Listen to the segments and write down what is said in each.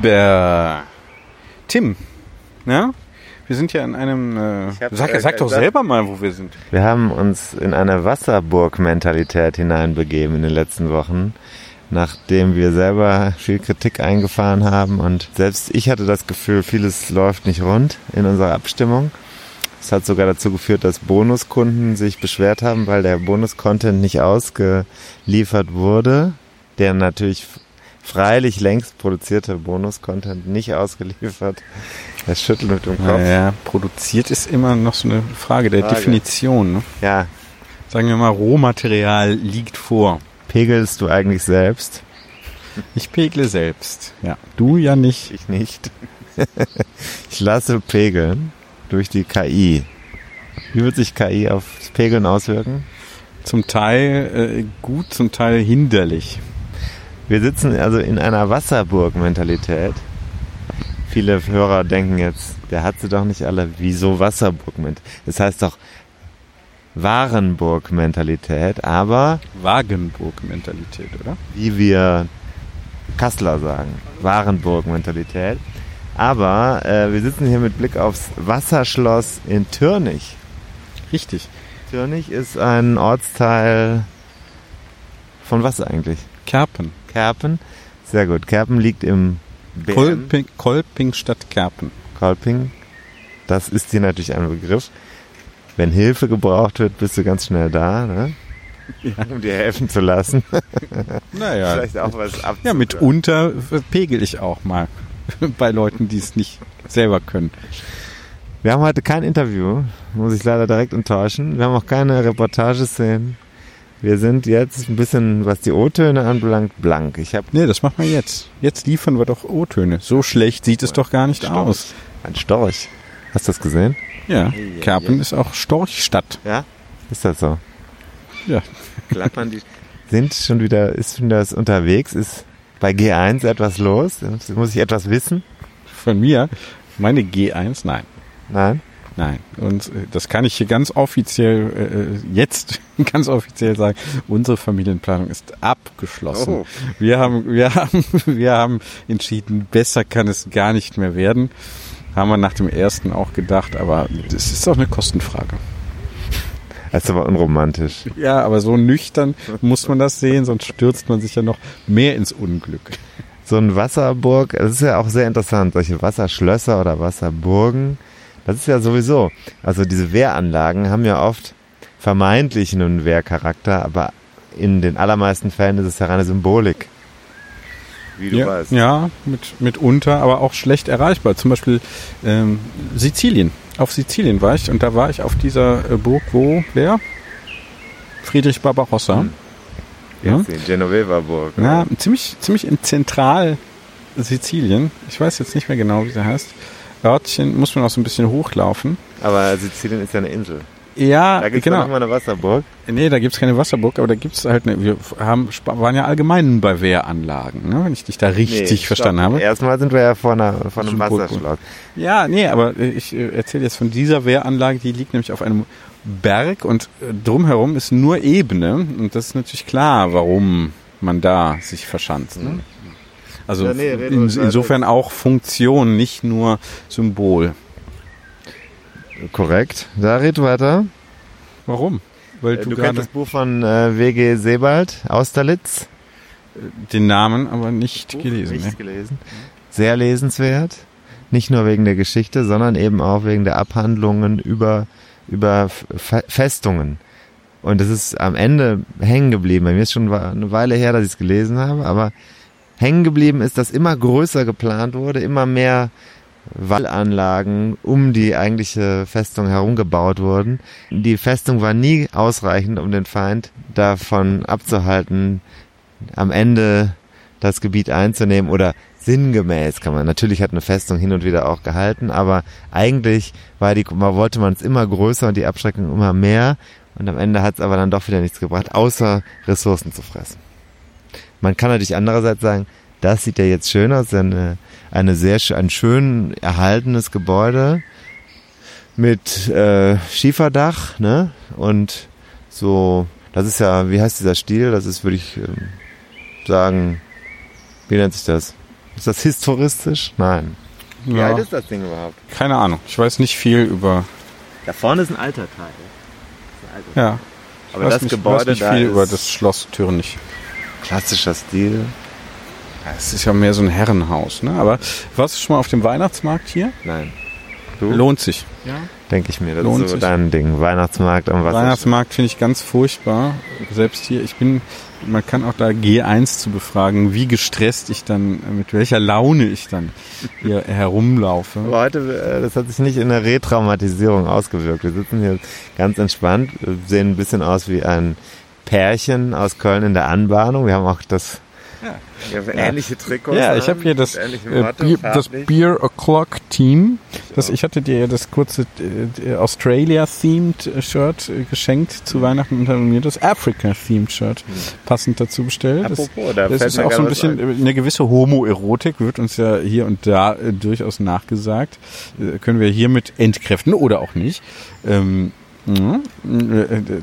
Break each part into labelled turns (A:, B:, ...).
A: Lieber Tim, ja? Wir sind ja in einem. Äh,
B: hab,
A: sag,
B: äh,
A: sag doch selber mal, wo wir sind.
B: Wir haben uns in eine Wasserburg-Mentalität hineinbegeben in den letzten Wochen, nachdem wir selber viel Kritik eingefahren haben und selbst ich hatte das Gefühl, vieles läuft nicht rund in unserer Abstimmung. Es hat sogar dazu geführt, dass Bonuskunden sich beschwert haben, weil der Bonus-Content nicht ausgeliefert wurde, der natürlich freilich längst produzierte Bonus-Content nicht ausgeliefert. Er schüttelt mit dem Kopf.
A: Naja, produziert ist immer noch so eine Frage der
B: Frage.
A: Definition. Ne?
B: Ja,
A: Sagen wir mal, Rohmaterial liegt vor.
B: pegelst du eigentlich selbst?
A: Ich pegle selbst. Ja. Du ja nicht.
B: Ich nicht. ich lasse pegeln durch die KI. Wie wird sich KI aufs Pegeln auswirken?
A: Zum Teil äh, gut, zum Teil hinderlich.
B: Wir sitzen also in einer Wasserburg-Mentalität. Viele Hörer denken jetzt, der hat sie doch nicht alle. Wieso Wasserburg-Mentalität? Das heißt doch Warenburg-Mentalität, aber
A: Wagenburg-Mentalität, oder?
B: wie wir Kassler sagen, Warenburg-Mentalität. Aber äh, wir sitzen hier mit Blick aufs Wasserschloss in Türnich.
A: Richtig.
B: Türnich ist ein Ortsteil von was eigentlich?
A: Kerpen.
B: Kerpen. Sehr gut. Kerpen liegt im BM.
A: Kolping, Kolping statt Kerpen.
B: Kolping. Das ist dir natürlich ein Begriff. Wenn Hilfe gebraucht wird, bist du ganz schnell da, ne? um dir helfen zu lassen.
A: Naja.
B: Vielleicht auch was ab.
A: Ja, mitunter pegel ich auch mal bei Leuten, die es nicht selber können.
B: Wir haben heute kein Interview, muss ich leider direkt enttäuschen. Wir haben auch keine Reportageszenen. Wir sind jetzt ein bisschen, was die O-Töne anbelangt, blank. Ich habe
A: Nee, das machen wir jetzt. Jetzt liefern wir doch O-Töne. So schlecht sieht es doch gar nicht aus.
B: ein Storch. Hast du das gesehen?
A: Ja, Kerpen ist auch Storchstadt.
B: Ja. Ist das so?
A: Ja.
B: Klappern die. Sind schon wieder, ist schon das unterwegs? Ist bei G1 etwas los? Muss ich etwas wissen?
A: Von mir, meine G1, nein.
B: Nein?
A: Nein. Und äh, das kann ich hier ganz offiziell, äh, jetzt ganz offiziell sagen, unsere Familienplanung ist abgeschlossen.
B: Oh.
A: Wir haben, wir haben, wir haben entschieden, besser kann es gar nicht mehr werden. Haben wir nach dem ersten auch gedacht, aber das ist auch eine Kostenfrage.
B: Das ist aber unromantisch.
A: Ja, aber so nüchtern muss man das sehen, sonst stürzt man sich ja noch mehr ins Unglück.
B: So ein Wasserburg, das ist ja auch sehr interessant, solche Wasserschlösser oder Wasserburgen. Das ist ja sowieso, also diese Wehranlagen haben ja oft vermeintlich einen Wehrcharakter, aber in den allermeisten Fällen ist es ja reine Symbolik. Wie du
A: ja,
B: weißt.
A: ja mit, mitunter, aber auch schlecht erreichbar. Zum Beispiel ähm, Sizilien. Auf Sizilien war ich und da war ich auf dieser äh, Burg, wo, wer? Friedrich Barbarossa.
B: Hm.
A: Ja?
B: Die Genoveva Burg.
A: Ja, ziemlich, ziemlich in Zentral Sizilien. Ich weiß jetzt nicht mehr genau, wie sie heißt. Örtchen muss man auch so ein bisschen hochlaufen.
B: Aber Sizilien ist ja eine Insel.
A: Ja,
B: Da gibt es
A: genau.
B: noch mal eine Wasserburg.
A: Nee, da gibt's keine Wasserburg, aber da gibt's halt eine, wir haben, waren ja allgemein bei Wehranlagen, ne, wenn ich dich da richtig
B: Nee,
A: verstanden
B: stopp.
A: habe.
B: Erstmal sind wir ja vor, einer, vor einem. Wasserschloss.
A: Ja, nee, aber äh, ich äh, erzähle jetzt von dieser Wehranlage, die liegt nämlich auf einem Berg und äh, drumherum ist nur Ebene und das ist natürlich klar, warum man da sich verschanzt. Ne? Also
B: Ja, nee,
A: in, insofern auch Funktion, nicht nur Symbol.
B: Korrekt. Da red weiter.
A: Warum? weil
B: Äh,
A: du,
B: Du kennst das Buch von äh, W.G. Sebald, Austerlitz?
A: den Namen aber nicht gelesen.
B: Nicht
A: ne?
B: gelesen. Sehr lesenswert. Nicht nur wegen der Geschichte, sondern eben auch wegen der Abhandlungen über, über Festungen. Und es ist am Ende hängen geblieben. Bei mir ist schon eine Weile her, dass ich es gelesen habe, aber hängen geblieben ist, dass immer größer geplant wurde, immer mehr Wallanlagen um die eigentliche Festung herum gebaut wurden. Die Festung war nie ausreichend, um den Feind davon abzuhalten, am Ende das Gebiet einzunehmen oder sinngemäß kann man. Natürlich hat eine Festung hin und wieder auch gehalten, aber eigentlich war die, wollte man es immer größer und die Abschreckung immer mehr und am Ende hat es aber dann doch wieder nichts gebracht, außer Ressourcen zu fressen. Man kann natürlich andererseits sagen, das sieht ja jetzt schön aus, eine, eine sehr ein schön erhaltenes Gebäude mit äh, Schieferdach, ne? Und so, das ist ja, wie heißt dieser Stil? Das ist, würde ich ähm, sagen, wie nennt sich das? Ist das historistisch? Nein. Wie
A: Ja,
B: alt ist das Ding überhaupt?
A: keine Ahnung. Ich weiß nicht viel über.
B: Da vorne ist ein alter Teil.
A: Ja.
B: Aber
A: ich weiß
B: das
A: nicht,
B: Gebäude
A: weiß nicht
B: da
A: viel
B: ist
A: über das Schloss Thürnich.
B: Klassischer Stil.
A: Ja, Es ist ja mehr so ein Herrenhaus, ne? Aber warst du schon mal auf dem Weihnachtsmarkt hier?
B: Nein. Du?
A: Lohnt sich.
B: Denke ich mir. Das
A: Lohnt
B: ist so
A: sich.
B: dein Ding. Weihnachtsmarkt am Wasser.
A: Weihnachtsmarkt finde ich ganz furchtbar. Selbst hier, ich bin, man kann auch da G1 zu befragen, wie gestresst ich dann, mit welcher Laune ich dann hier herumlaufe.
B: Aber heute, äh, das hat sich nicht in der Retraumatisierung ausgewirkt. Wir sitzen hier ganz entspannt, sehen ein bisschen aus wie ein Pärchen aus Köln in der Anbahnung. Wir haben auch das ja. ähnliche Trikots.
A: Ja, ich habe hier das, äh, Bier, das. Beer O'Clock Team. Das, ich hatte dir ja das kurze äh, Australia-themed Shirt äh, geschenkt zu Weihnachten und habe mir das Africa-themed Shirt passend dazu bestellt. Das,
B: Apropos, da
A: das
B: fällt
A: ist auch so ein bisschen eine gewisse Homoerotik, wird uns ja hier und da äh, durchaus nachgesagt. Äh, können wir hiermit entkräften oder auch nicht. Ähm, ja, äh,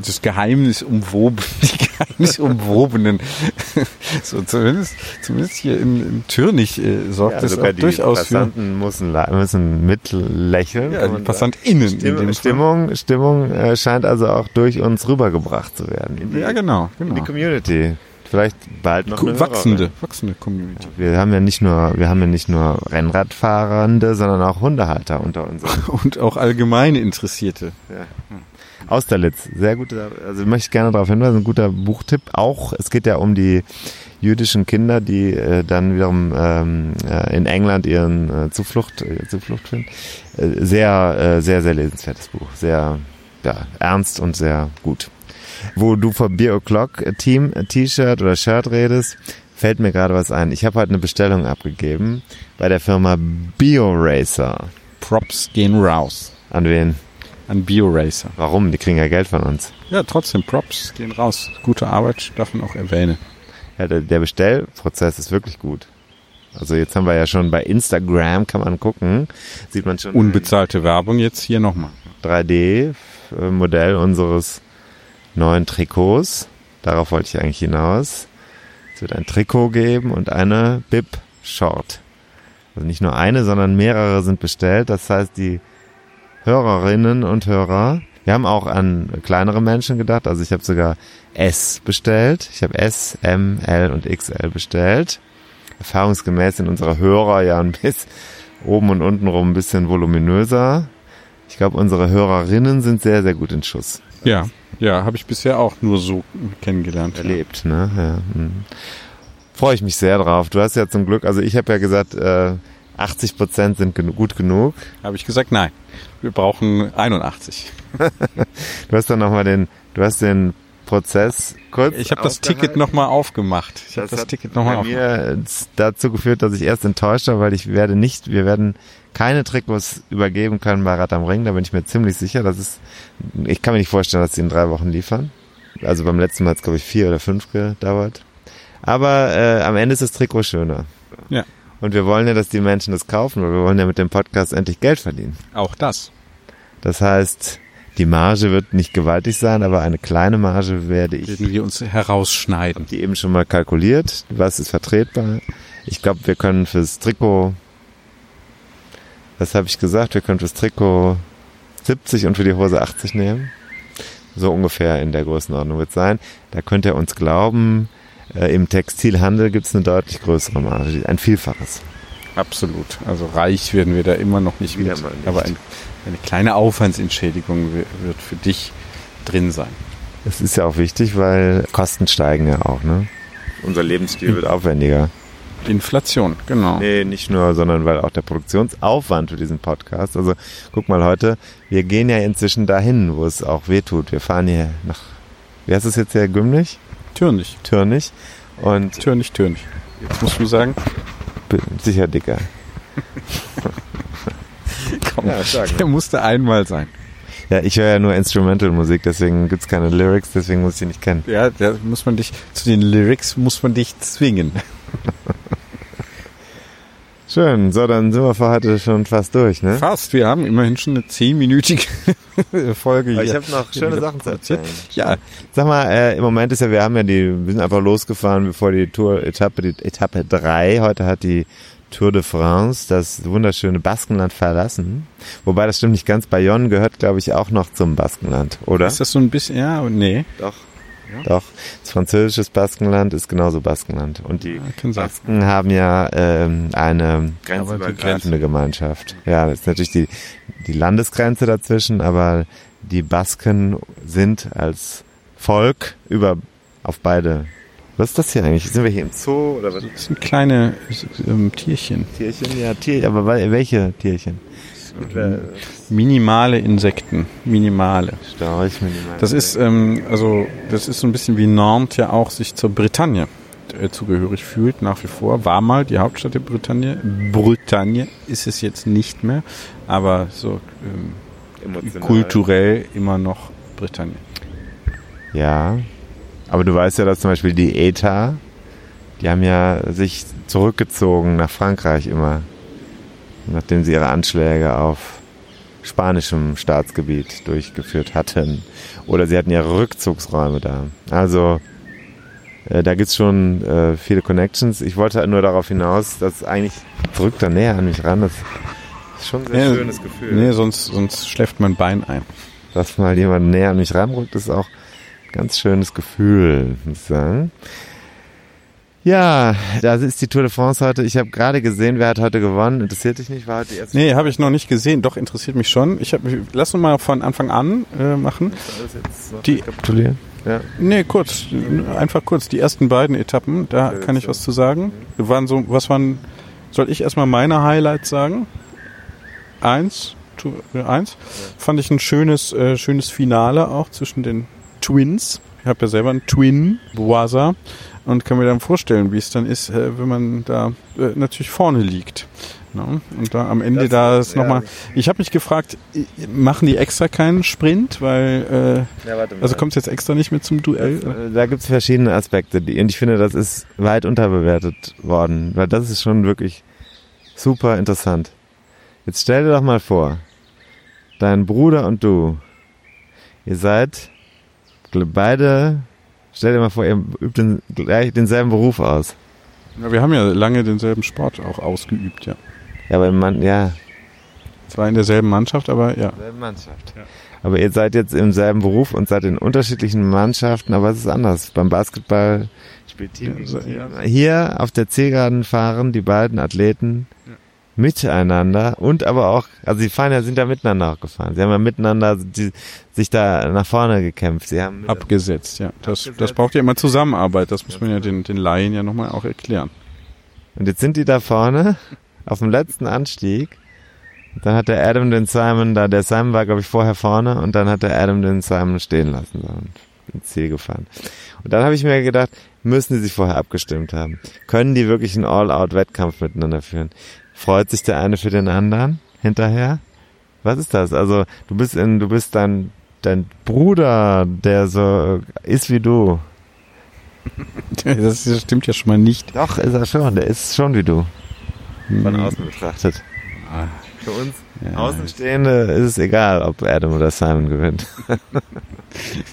A: das Geheimnis umwoben, die Geheimnis umwobenen, so zumindest, zumindest hier in, in Türnich äh, sorgt
B: Ja,
A: das
B: sogar
A: auch
B: die
A: durchaus
B: Passanten müssen, müssen mitlächeln.
A: ja, die
B: man
A: PassantInnen.
B: sagen.
A: in dem
B: Stimmung,
A: Fall.
B: Stimmung, äh, scheint also auch durch uns rübergebracht zu werden. Die,
A: Ja, genau,
B: in die
A: genau.
B: Community. Vielleicht bald noch eine
A: Wachsende,
B: Hörerin.
A: wachsende Community.
B: Wir haben ja nicht nur, wir haben ja nicht nur Rennradfahrende, sondern auch Hundehalter unter uns.
A: Und auch allgemeine Interessierte.
B: Austerlitz, sehr guter, also möchte ich gerne darauf hinweisen, ein guter Buchtipp. Auch, es geht ja um die jüdischen Kinder, die äh, dann wiederum ähm, äh, in England ihren äh, Zuflucht, äh, Zuflucht finden. Äh, sehr, äh, sehr, sehr lesenswertes Buch. Sehr ja, ernst und sehr gut. Wo du vom Beer O'Clock Team äh, T-Shirt oder Shirt redest, fällt mir gerade was ein. Ich habe heute eine Bestellung abgegeben bei der Firma BioRacer.
A: Props gehen raus
B: An wen?
A: An BioRacer.
B: Warum? Die kriegen ja Geld von uns.
A: Ja, trotzdem Props gehen raus. Gute Arbeit, darf man auch erwähnen.
B: Ja, der, der Bestellprozess ist wirklich gut. Also jetzt haben wir ja schon bei Instagram, kann man gucken, sieht man schon
A: Unbezahlte Werbung jetzt hier nochmal.
B: ein 3D-Modell unseres neuen Trikots. Darauf wollte ich eigentlich hinaus. Es wird ein Trikot geben und eine Bib-Short. Also nicht nur eine, sondern mehrere sind bestellt. Das heißt, die Hörerinnen und Hörer, wir haben auch an kleinere Menschen gedacht. Also ich habe sogar S bestellt. Ich habe S, M, L und XL bestellt. Erfahrungsgemäß sind unsere Hörer ja ein bisschen oben und unten rum ein bisschen voluminöser. Ich glaube, unsere Hörerinnen sind sehr, sehr gut in Schuss
A: Ja, ja, habe ich bisher auch nur so kennengelernt.
B: erlebt. Ne? Ja, hm. Freue ich mich sehr drauf. Du hast ja zum Glück, also ich habe ja gesagt, äh, 80 Prozent sind genu gut genug.
A: Habe ich gesagt, nein. Wir brauchen 81.
B: Du hast dann nochmal den, du hast den Prozess kurz.
A: Ich habe das. Ticket nochmal aufgemacht. Ich habe das
B: hat
A: Ticket nochmal aufgemacht.
B: mir dazu geführt, dass ich erst enttäuscht war, weil ich werde nicht, wir werden keine Trikots übergeben können bei Rad am Ring. Da bin ich mir ziemlich sicher. Das ist, ich kann mir nicht vorstellen, dass sie in drei Wochen liefern. Also beim letzten Mal hat es glaube ich vier oder fünf gedauert. Aber äh, am Ende ist das Trikot schöner.
A: Ja.
B: Und wir wollen ja, dass die Menschen das kaufen, weil wir wollen ja mit dem Podcast endlich Geld verdienen.
A: Auch das.
B: Das heißt, die Marge wird nicht gewaltig sein, aber eine kleine Marge werde ich
A: Werden wir uns herausschneiden.
B: die eben schon mal kalkuliert. Was ist vertretbar? Ich glaube, wir können fürs Trikot, was habe ich gesagt? Wir können fürs Trikot 70 und für die Hose 80 nehmen. So ungefähr in der Größenordnung wird es sein. Da könnt ihr uns glauben, äh, im Textilhandel gibt es eine deutlich größere Marge, ein Vielfaches.
A: Absolut. Also reich werden wir da immer noch nicht
B: Wieder
A: mit.
B: mal nicht.
A: Aber ein, eine kleine Aufwandsentschädigung wi- wird für dich drin sein.
B: Das ist ja auch wichtig, weil Kosten steigen ja auch, ne? Unser Lebensstil wird aufwendiger.
A: Inflation, genau.
B: Nee, nicht nur, sondern weil auch der Produktionsaufwand für diesen Podcast. Also guck mal heute, wir gehen ja inzwischen dahin, wo es auch weh tut. Wir fahren hier nach, wie heißt es jetzt hier, Gümlich?
A: Türnig.
B: Türnig. Und
A: Türnig, Türnig. Jetzt musst du sagen,
B: bin sicher dicker.
A: komm,
B: Ja, sag.
A: der musste einmal sein.
B: Ja, ich höre ja nur Instrumental-Musik, deswegen gibt's keine Lyrics, deswegen muss ich die nicht kennen.
A: Ja, da muss man dich, zu den Lyrics muss man dich zwingen.
B: Schön, so, dann sind wir für heute schon fast durch, ne?
A: Fast, wir haben immerhin schon eine zehnminütige Folge hier.
B: Aber ich habe noch schöne Sachen zu erzählen.
A: Ja,
B: Sag mal, äh, im Moment ist ja, wir haben ja die, wir sind einfach losgefahren, bevor die Tour Etappe, die Etappe 3, heute hat die Tour de France das wunderschöne Baskenland verlassen. Wobei das stimmt nicht ganz, Bayonne gehört, glaube ich, auch noch zum Baskenland, oder?
A: ist das so ein bisschen, ja, und nee.
B: Doch. Doch. Das französische Baskenland ist genauso Baskenland. Und die
A: sein.
B: Basken haben ja ähm, eine
A: grenzübergreifende
B: grenzübergreifende Gemeinschaft. Ja, das ist natürlich die, die Landesgrenze dazwischen, aber die Basken sind als Volk über auf beide. Was ist das hier eigentlich? Sind wir hier im Zoo oder was?
A: Das sind kleine ähm, Tierchen.
B: Tierchen? Ja, Tier, aber wel- welche Tierchen?
A: Minimale Insekten. Minimale.
B: Storch, minimal.
A: Das ist, ähm, also, das ist so ein bisschen wie Nantes ja auch sich zur Bretagne äh, zugehörig fühlt, nach wie vor. War mal die Hauptstadt der Bretagne. Bretagne ist es jetzt nicht mehr, aber so ähm, kulturell immer noch Bretagne.
B: Ja, aber du weißt ja, dass zum Beispiel die ETA, die haben ja sich zurückgezogen nach Frankreich immer, nachdem sie ihre Anschläge auf spanischem Staatsgebiet durchgeführt hatten. Oder sie hatten ihre Rückzugsräume da. Also äh, da gibt's schon äh, viele Connections. Ich wollte halt nur darauf hinaus, dass eigentlich drückt da näher an mich ran. Das ist schon ein sehr
A: Ja,
B: schönes Gefühl.
A: Nee, sonst, sonst schläft mein Bein ein.
B: dass mal jemand näher an mich ranrückt, ist auch ein ganz schönes Gefühl, muss ich sagen. Ja, da ist die Tour de France heute. Ich habe gerade gesehen, wer hat heute gewonnen. Interessiert dich nicht? War heute die erste
A: Nee, habe ich noch nicht gesehen. Doch, interessiert mich schon. Ich hab, lass uns mal von Anfang an äh, machen. Die-
B: rekapitulieren? Ja.
A: Nee, kurz. Einfach kurz. Die ersten beiden Etappen, da kann ich was zu sagen. Waren so, was waren, soll ich erstmal meine Highlights sagen? Eins, tu, äh, eins. Fand ich ein schönes, äh, schönes Finale auch zwischen den Twins. Ich habe ja selber einen Twin, Boisa, und kann mir dann vorstellen, wie es dann ist, äh, wenn man da äh, natürlich vorne liegt. Ne? Und da am Ende
B: Das-
A: da ist
B: ja.
A: nochmal. Ich habe mich gefragt, i- machen die extra keinen Sprint, weil äh,
B: Ja,
A: also kommt es jetzt extra nicht mehr zum Duell?
B: Äh, Da gibt's verschiedene Aspekte, die, und ich finde, das ist weit unterbewertet worden, weil das ist schon wirklich super interessant. Jetzt stell dir doch mal vor, dein Bruder und du, ihr seid beide, stell dir mal vor, ihr übt den, gleich denselben Beruf aus.
A: Ja, wir haben ja lange denselben Sport auch ausgeübt, ja.
B: Ja, aber man, ja,
A: Zwar in derselben Mannschaft, aber ja.
B: selben Mannschaft. Aber ihr seid jetzt im selben Beruf und seid in unterschiedlichen Mannschaften, aber es ist anders. Beim Basketball spielt Team
A: Ja, so- ja.
B: Hier auf der Zielgeraden fahren die beiden Athleten miteinander und aber auch, also sie fahren ja, sind ja miteinander auch gefahren. Sie haben ja miteinander die, sich da nach vorne gekämpft. Sie haben
A: Abgesetzt, ja. Das, das
B: Abgesetzt.
A: braucht ja immer Zusammenarbeit. Das muss man ja den, den Laien ja nochmal auch erklären.
B: Und jetzt sind die da vorne auf dem letzten Anstieg. Dann hat der Adam den Simon da, der Simon war glaube ich vorher vorne und dann hat der Adam den Simon stehen lassen und ins Ziel gefahren. Und dann habe ich mir gedacht, müssen die sich vorher abgestimmt haben? Können die wirklich einen All-Out-Wettkampf miteinander führen? Freut sich der eine für den anderen hinterher? Was ist das? Also du bist in, du bist dein, dein Bruder, der so ist wie du.
A: Das, stimmt ja schon mal nicht.
B: Doch, ist er schon. Der ist schon wie du. Von außen betrachtet. Für uns
A: Ja.
B: Außenstehende ist es egal, ob Adam oder Simon gewinnt.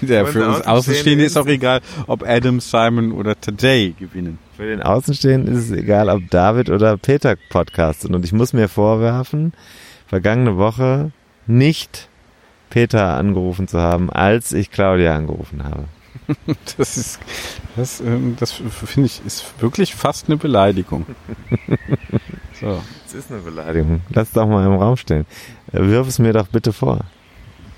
A: Ja, für uns
B: Außenstehende
A: ist
B: ist-
A: auch egal, ob Adam, Simon oder Today gewinnen.
B: Für den Außenstehenden ist es egal, ob David oder Peter podcastet. Und ich muss mir vorwerfen, vergangene Woche nicht Peter angerufen zu haben, als ich Claudia angerufen habe.
A: Das ist, das, ähm, das finde ich, ist wirklich fast eine Beleidigung. So.
B: Das ist eine Beleidigung. Lass doch mal im Raum stehen. Äh, Wirf es mir doch bitte vor.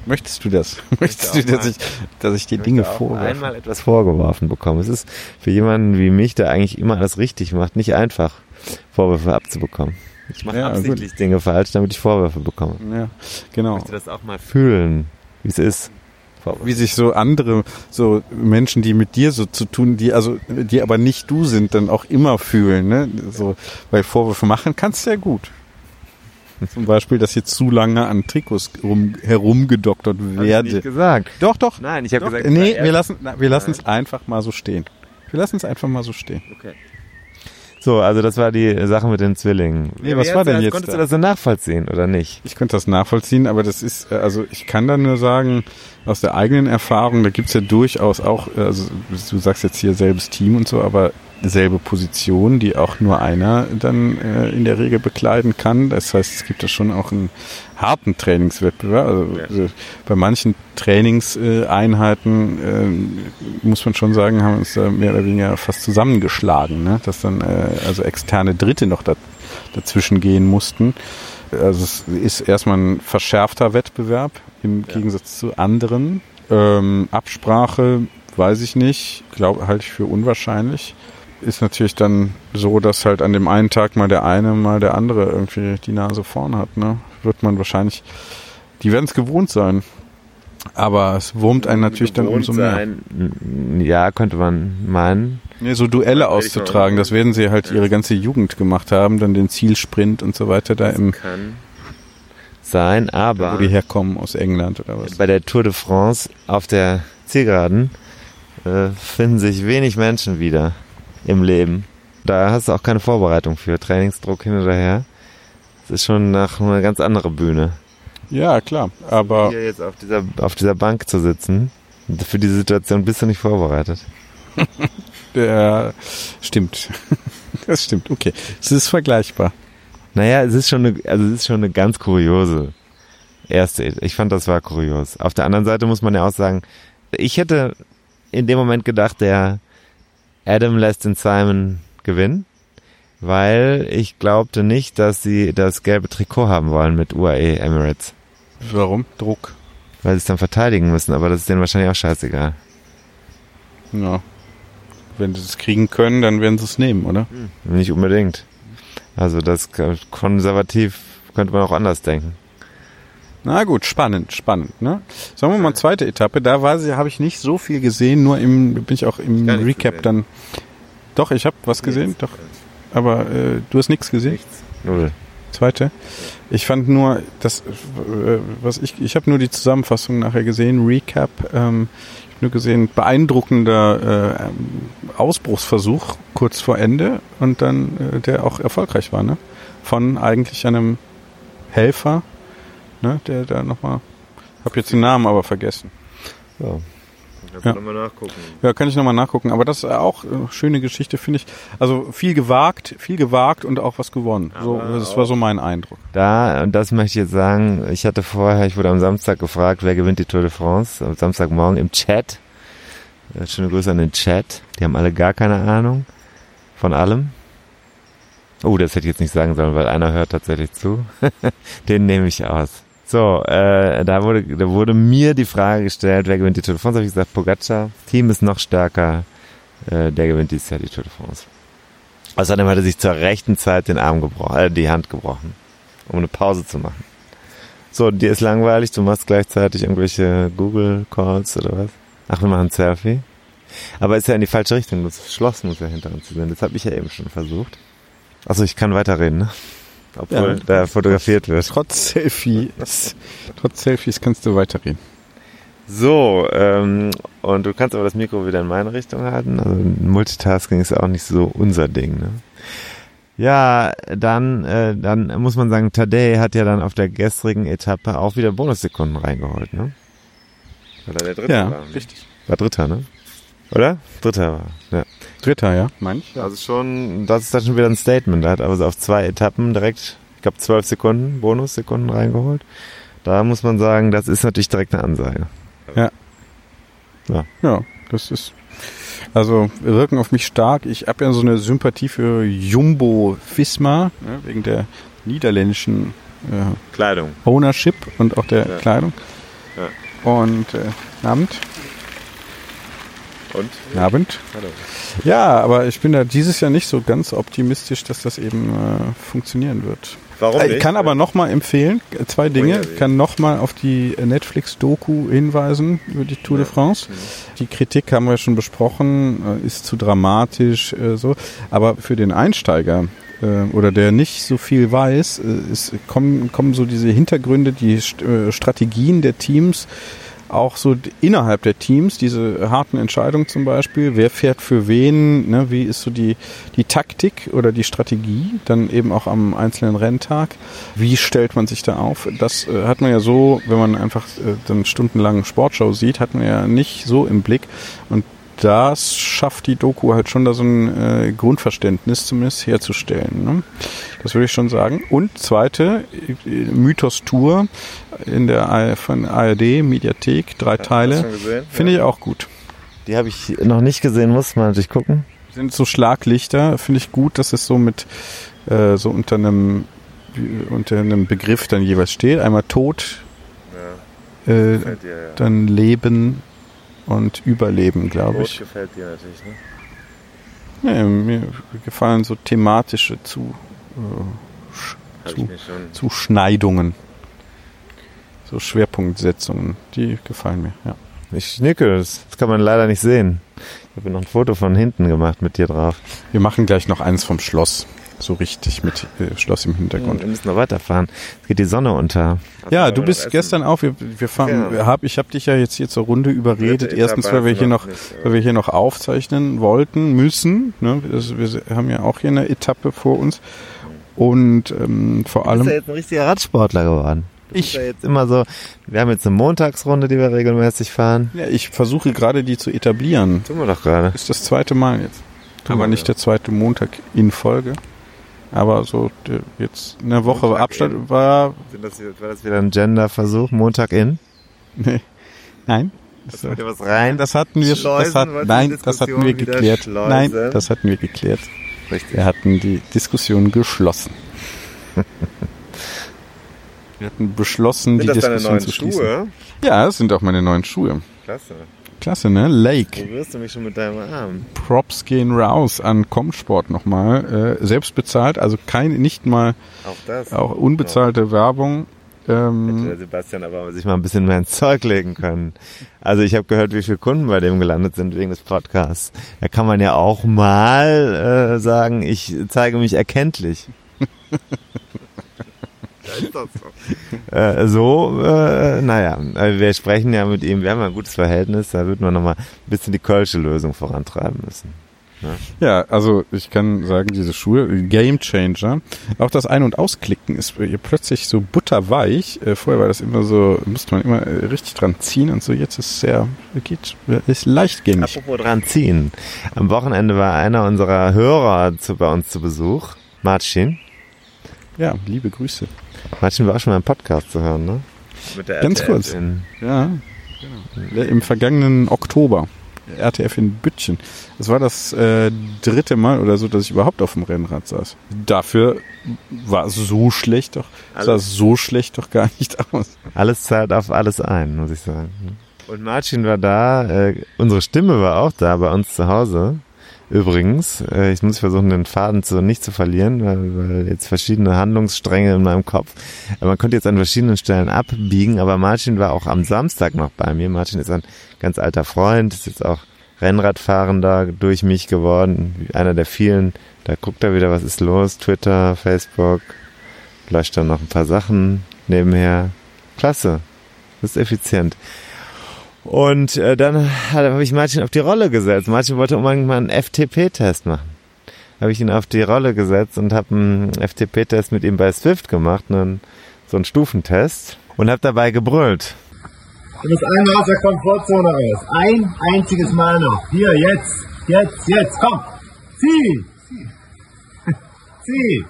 A: Möchtest du das? Möchtest du, dass ich, dass ich dir Dinge vorwerfe?
B: einmal etwas vorgeworfen bekommen. Es ist für jemanden wie mich, der eigentlich immer alles richtig macht, nicht einfach, Vorwürfe abzubekommen. Ich mache
A: Ja,
B: absichtlich Dinge falsch, damit ich Vorwürfe bekomme.
A: Ja, genau.
B: Möchte das auch mal fühlen, wie es ist.
A: Wie sich so andere, so Menschen, die mit dir so zu tun, die also, die aber nicht du sind, dann auch immer fühlen, ne? So, weil Vorwürfe machen kannst du ja gut. Zum Beispiel, dass hier zu lange an Trikots rum, herumgedoktert
B: Hab ich
A: werde.
B: nicht gesagt.
A: Doch, doch.
B: Nein, ich habe gesagt,
A: nee, wir lassen, wir lassen es einfach mal so stehen. Wir lassen es einfach mal so stehen.
B: So, also das war die Sache mit den Zwillingen.
A: Nee, was war denn
B: das-
A: jetzt
B: Konntest
A: da?
B: du das so nachvollziehen oder nicht?
A: Ich könnte das nachvollziehen, aber das ist, äh, also ich kann da nur sagen, aus der eigenen Erfahrung, da gibt's ja durchaus auch, äh, also du sagst jetzt hier selbes Team und so, aber selbe Position, die auch nur einer dann äh, in der Regel bekleiden kann. Das heißt, es gibt da schon auch einen harten Trainingswettbewerb. Also äh, bei manchen Trainingseinheiten äh, muss man schon sagen, haben uns da mehr oder weniger fast zusammengeschlagen, ne? dass dann äh, also externe Dritte noch da, dazwischen gehen mussten. Also es ist erstmal ein verschärfter Wettbewerb im Gegensatz zu anderen. Ähm, Absprache weiß ich nicht, glaube halte ich für unwahrscheinlich. Ist natürlich dann so, dass halt an dem einen Tag mal der eine, mal der andere irgendwie die Nase vorn hat. Ne? Wird man wahrscheinlich, die werden es gewohnt sein. Aber es wurmt einen natürlich dann umso mehr.
B: sein, Ja, könnte man meinen.
A: Nee, so Duelle auszutragen, das werden sie halt ihre ganze Jugend gemacht haben, dann den Zielsprint und so weiter da im,
B: Kann sein, aber
A: wo die herkommen aus England oder was.
B: bei der Tour de France auf der Zielgeraden äh, finden sich wenig Menschen wieder im Leben. Da hast du auch keine Vorbereitung für. Trainingsdruck hin oder her. Es ist schon nach eine ganz andere Bühne.
A: Ja, klar, aber
B: Hier jetzt auf dieser, auf dieser Bank zu sitzen, für diese Situation bist du nicht vorbereitet.
A: der stimmt. Das stimmt, okay. Es ist vergleichbar.
B: Naja, es ist schon eine, also es ist schon eine ganz kuriose erste. Ich fand, das war kurios. Auf der anderen Seite muss man ja auch sagen, ich hätte in dem Moment gedacht, der Adam lässt den Simon gewinnen, weil ich glaubte nicht, dass sie das gelbe Trikot haben wollen mit UAE Emirates,
A: Warum? Druck.
B: weil sie es dann verteidigen müssen, aber das ist denen wahrscheinlich auch scheißegal.
A: Ja. Wenn sie es kriegen können, dann werden sie es nehmen, oder?
B: Nicht unbedingt. Also das konservativ könnte man auch anders denken.
A: Na gut, spannend, spannend. Ne? Sagen wir mal zweite Etappe. Da war sie, habe ich nicht so viel gesehen. Nur im bin ich auch im
B: nichts
A: Recap dann. Doch, ich habe was gesehen. Doch, aber äh, du hast nichts gesehen.
B: Null.
A: Zweite. Ich fand nur, das, äh, was ich, ich habe nur die Zusammenfassung nachher gesehen, Recap. Ähm, ich habe nur gesehen, beeindruckender äh, Ausbruchsversuch kurz vor Ende und dann, äh, der auch erfolgreich war, ne? Von eigentlich einem Helfer, ne? Der da nochmal, habe jetzt den Namen aber vergessen.
B: So.
A: Ja.
B: Nochmal nachgucken.
A: Ja, kann ich nochmal nachgucken. Aber das ist auch äh, schöne Geschichte, finde ich. Also viel gewagt, viel gewagt und auch was gewonnen. So, das war so mein Eindruck.
B: Da, und das möchte ich jetzt sagen, ich hatte vorher, ich wurde am Samstag gefragt, wer gewinnt die Tour de France, am Samstagmorgen im Chat. Äh, Schöne Grüße an den Chat. Die haben alle gar keine Ahnung von allem. Oh, das hätte ich jetzt nicht sagen sollen, weil einer hört tatsächlich zu. Den nehme ich aus. So, äh, da wurde, da wurde mir die Frage gestellt, wer gewinnt die Tour de France? Habe ich gesagt, Pogacar. Team ist noch stärker. Äh, der gewinnt dieses Jahr die Tour de France. Außerdem hat er sich zur rechten Zeit den Arm gebrochen, äh, die Hand gebrochen, um eine Pause zu machen. So, dir ist langweilig, du machst gleichzeitig irgendwelche Google Calls oder was? Ach, wir machen ein Selfie. Aber ist ja in die falsche Richtung, das Schloss muss ja hinter uns sein. Das habe ich ja eben schon versucht. Also ich kann weiterreden, ne? Obwohl
A: Ja.
B: da fotografiert wird.
A: Trotz Selfies, trotz Selfies kannst du weiterreden.
B: So, ähm, und du kannst aber das Mikro wieder in meine Richtung halten. Also Multitasking ist auch nicht so unser Ding. Ne? Ja, dann, äh, dann muss man sagen, Tadej hat ja dann auf der gestrigen Etappe auch wieder Bonussekunden reingeholt. Ne? Weil er der Dritte
A: Ja,
B: war. ne?
A: richtig.
B: War Dritter, ne? Oder? Dritter war. Ja.
A: Dritter, ja. Manch?
B: Also schon, das ist dann schon wieder ein Statement. Er hat aber so auf zwei Etappen direkt, ich glaube zwölf Sekunden, Bonussekunden reingeholt. Da muss man sagen, das ist natürlich direkt eine Ansage.
A: Ja.
B: Ja.
A: Ja, das ist. Also wirken auf mich stark. Ich habe ja so eine Sympathie für Jumbo Visma, ne, wegen der niederländischen äh,
B: Kleidung.
A: Ownership und auch der
B: Ja.
A: Kleidung. Und äh, Abend.
B: Und?
A: Abend. Ja, aber ich bin da dieses Jahr nicht so ganz optimistisch, dass das eben äh, funktionieren wird.
B: Warum
A: Ich
B: nicht?
A: kann aber nochmal empfehlen, äh, zwei Dinge.
B: Ui.
A: kann nochmal auf die Netflix-Doku hinweisen über die Tour de France. Die Kritik haben wir schon besprochen, äh, ist zu dramatisch, äh, so. Aber für den Einsteiger äh, oder der nicht so viel weiß, äh, kommen, kommen so diese Hintergründe, die St äh, Strategien der Teams, auch so innerhalb der Teams, diese harten Entscheidungen zum Beispiel, wer fährt für wen, ne, wie ist so die, die Taktik oder die Strategie, dann eben auch am einzelnen Renntag, wie stellt man sich da auf? Das äh, hat man ja so, wenn man einfach äh, dann stundenlang Sportshow sieht, hat man ja nicht so im Blick. Und das schafft die Doku halt schon da so ein äh, Grundverständnis zumindest herzustellen. Ne? Das würde ich schon sagen. Und zweite, äh, Mythos Tour in der von ARD Mediathek, drei Teile.
B: schon gesehen?
A: Finde ich auch gut.
B: Die habe ich noch nicht gesehen, muss man natürlich gucken.
A: Sind so Schlaglichter, finde ich gut, dass es so mit äh, so unter einem unter einem Begriff dann jeweils steht. Einmal Tod, äh, dann Leben und Überleben, glaube ich.
B: gefällt dir natürlich, ne?
A: Ja, mir gefallen so thematische zu, äh, zu. Zuschneidungen. So Schwerpunktsetzungen, die gefallen mir, ja.
B: Ich nicke, das, das kann man leider nicht sehen. Ich habe noch ein Foto von hinten gemacht mit dir drauf.
A: Wir machen gleich noch eins vom Schloss. So richtig mit äh, Schloss im Hintergrund.
B: Wir müssen noch weiterfahren. Es geht die Sonne unter.
A: Ja, du bist gestern auch, wir, wir fahren,
B: Ja.
A: hab, ich habe dich ja jetzt hier zur Runde überredet. Erstens, weil wir hier
B: noch nicht,
A: weil wir hier noch aufzeichnen wollten, müssen. Ne? Also wir haben ja auch hier eine Etappe vor uns. Und ähm, vor
B: Du bist
A: allem,
B: ja jetzt ein richtiger Radsportler geworden. Du
A: Ich-
B: ja jetzt immer so, wir haben jetzt eine Montagsrunde, die wir regelmäßig fahren.
A: ja, ich versuche gerade die zu etablieren.
B: Tun wir doch gerade.
A: Ist das zweite Mal jetzt.
B: Tun
A: Aber nicht
B: ja.
A: der zweite Montag in Folge. Aber so jetzt eine Woche
B: Montag
A: Abstand
B: in.
A: war.
B: Sind das, war das wieder ein Gender-Versuch? Montag in?
A: Nee. Nein.
B: Du wieder was rein?
A: Das hatten wir
B: Schleusen,
A: das hat, nein, das hatten wir geklärt.
B: schleusen?
A: Nein, das hatten wir geklärt.
B: Richtig.
A: Wir hatten die Diskussion geschlossen. Wir hatten beschlossen, die Diskussion zu schließen. Ja, das sind auch meine neuen Schuhe.
B: Klasse.
A: Klasse, ne? Lake.
B: Berührst du mich schon mit deinem Arm?
A: Props gehen raus an Comsport nochmal. Äh, selbst bezahlt, also kein, nicht mal
B: Auch das.
A: auch unbezahlte Werbung.
B: Hätte
A: Ähm,
B: der Sebastian aber sich mal ein bisschen mehr ins Zeug legen können. Also ich habe gehört, wie viele Kunden bei dem gelandet sind wegen des Podcasts. Da kann man ja auch mal äh, sagen, ich zeige mich erkenntlich. Äh, so, äh, naja, äh, wir sprechen ja mit ihm, wir haben ja ein gutes Verhältnis, da wird man nochmal ein bisschen die Kölsche Lösung vorantreiben müssen.
A: ja, also ich kann sagen, diese Schuhe, Game Changer. Auch das Ein- und Ausklicken ist hier plötzlich so butterweich. Äh, vorher war das immer so, musste man immer richtig dran ziehen und so. Jetzt ist es sehr, geht, ist leichtgängig.
B: Apropos dran ziehen. Am Wochenende war einer unserer Hörer zu, bei uns zu Besuch, Marcin.
A: Ja, liebe Grüße.
B: Marcin war auch schon mal im Podcast zu hören, ne? Mit der
A: Ganz
B: RTL
A: kurz.
B: In,
A: Ja, genau. Im vergangenen Oktober. RTF in Büttchen. Das war das äh, dritte Mal oder so, dass ich überhaupt auf dem Rennrad saß. Dafür war es so schlecht doch, sah
B: Alles.
A: so schlecht doch gar nicht aus.
B: alles zahlt auf alles ein, muss ich sagen. Und Marcin war da, äh, unsere Stimme war auch da bei uns zu Hause. Übrigens, äh, ich muss versuchen, den Faden zu, nicht zu verlieren, weil, weil jetzt verschiedene Handlungsstränge in meinem Kopf. Aber man konnte jetzt an verschiedenen Stellen abbiegen, aber Marcin war auch am Samstag noch bei mir. Marcin ist ein ganz alter Freund, ist jetzt auch Rennradfahrender durch mich geworden, einer der vielen. Da guckt er wieder, was ist los, Twitter, Facebook, löscht dann noch ein paar Sachen nebenher. Klasse, das ist effizient. Und äh, dann habe ich Martin auf die Rolle gesetzt. Martin wollte unbedingt mal einen FTP-Test machen. Habe ich ihn auf die Rolle gesetzt und habe einen FTP-Test mit ihm bei Swift gemacht, einen, so einen Stufentest und habe dabei gebrüllt.
C: Du musst einmal aus der Komfortzone raus. Ein einziges Mal noch. Hier, jetzt, jetzt, jetzt, komm. Zieh. Zieh.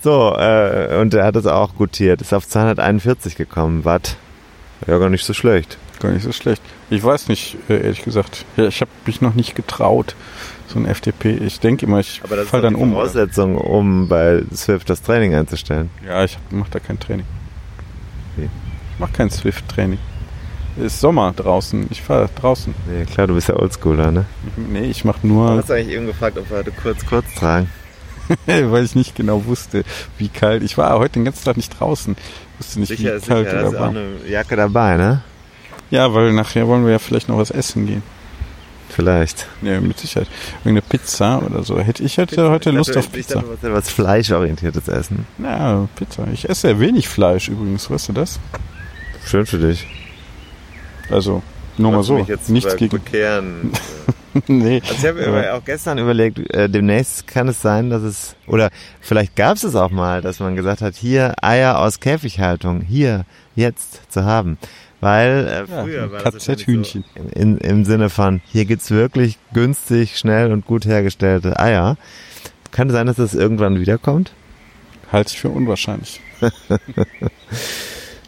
B: So, äh, und er hat es auch gutiert. Ist auf 241 gekommen. Watt. Ja, gar nicht so schlecht.
A: Gar nicht so schlecht. Ich weiß nicht, äh, ehrlich gesagt. Ich habe mich noch nicht getraut, so ein FDP. Ich denke immer, ich
B: Aber das ist
A: fall
B: doch
A: dann
B: die
A: um.
B: Voraussetzung, um bei Swift das Training einzustellen.
A: Ja, ich mache da kein Training.
B: Wie?
A: Ich mache kein Swift-Training. Es ist Sommer draußen. Ich fahre draußen.
B: Nee, klar, du bist ja Oldschooler, ne?
A: Ich, nee, ich mache nur,
B: Hast du eigentlich eben gefragt, ob wir heute kurz kurz tragen?
A: weil ich nicht genau wusste, wie kalt. Ich war heute den ganzen Tag nicht draußen. Wusste nicht,
B: Sicher
A: wie
B: ist
A: kalt
B: sicher, da
A: oder
B: ist auch eine Jacke dabei, ne?
A: Ja, weil nachher wollen wir ja vielleicht noch was essen gehen.
B: Vielleicht.
A: Ja, mit Sicherheit. Irgendeine Pizza oder so. Hätte ich hätte heute Lust auf
B: Ich
A: Pizza.
B: dachte, du wolltest etwas Fleischorientiertes essen.
A: Ja, Pizza. Ich esse sehr wenig Fleisch übrigens, weißt du das?
B: Schön für dich.
A: Also, nur mal so. Nichts gegen.
B: bekehren.
A: nee.
B: Also ich habe auch gestern überlegt, äh, demnächst kann es sein, dass es, oder vielleicht gab es es auch mal, dass man gesagt hat, hier Eier aus Käfighaltung, hier, jetzt zu haben. Weil äh,
A: Ja,
B: früher war das
A: KZ-Hühnchen.
B: So in, im Sinne von, hier gibt's wirklich günstig, schnell und gut hergestellte Eier. Könnte sein, dass das irgendwann wiederkommt.
A: Halte ich für unwahrscheinlich.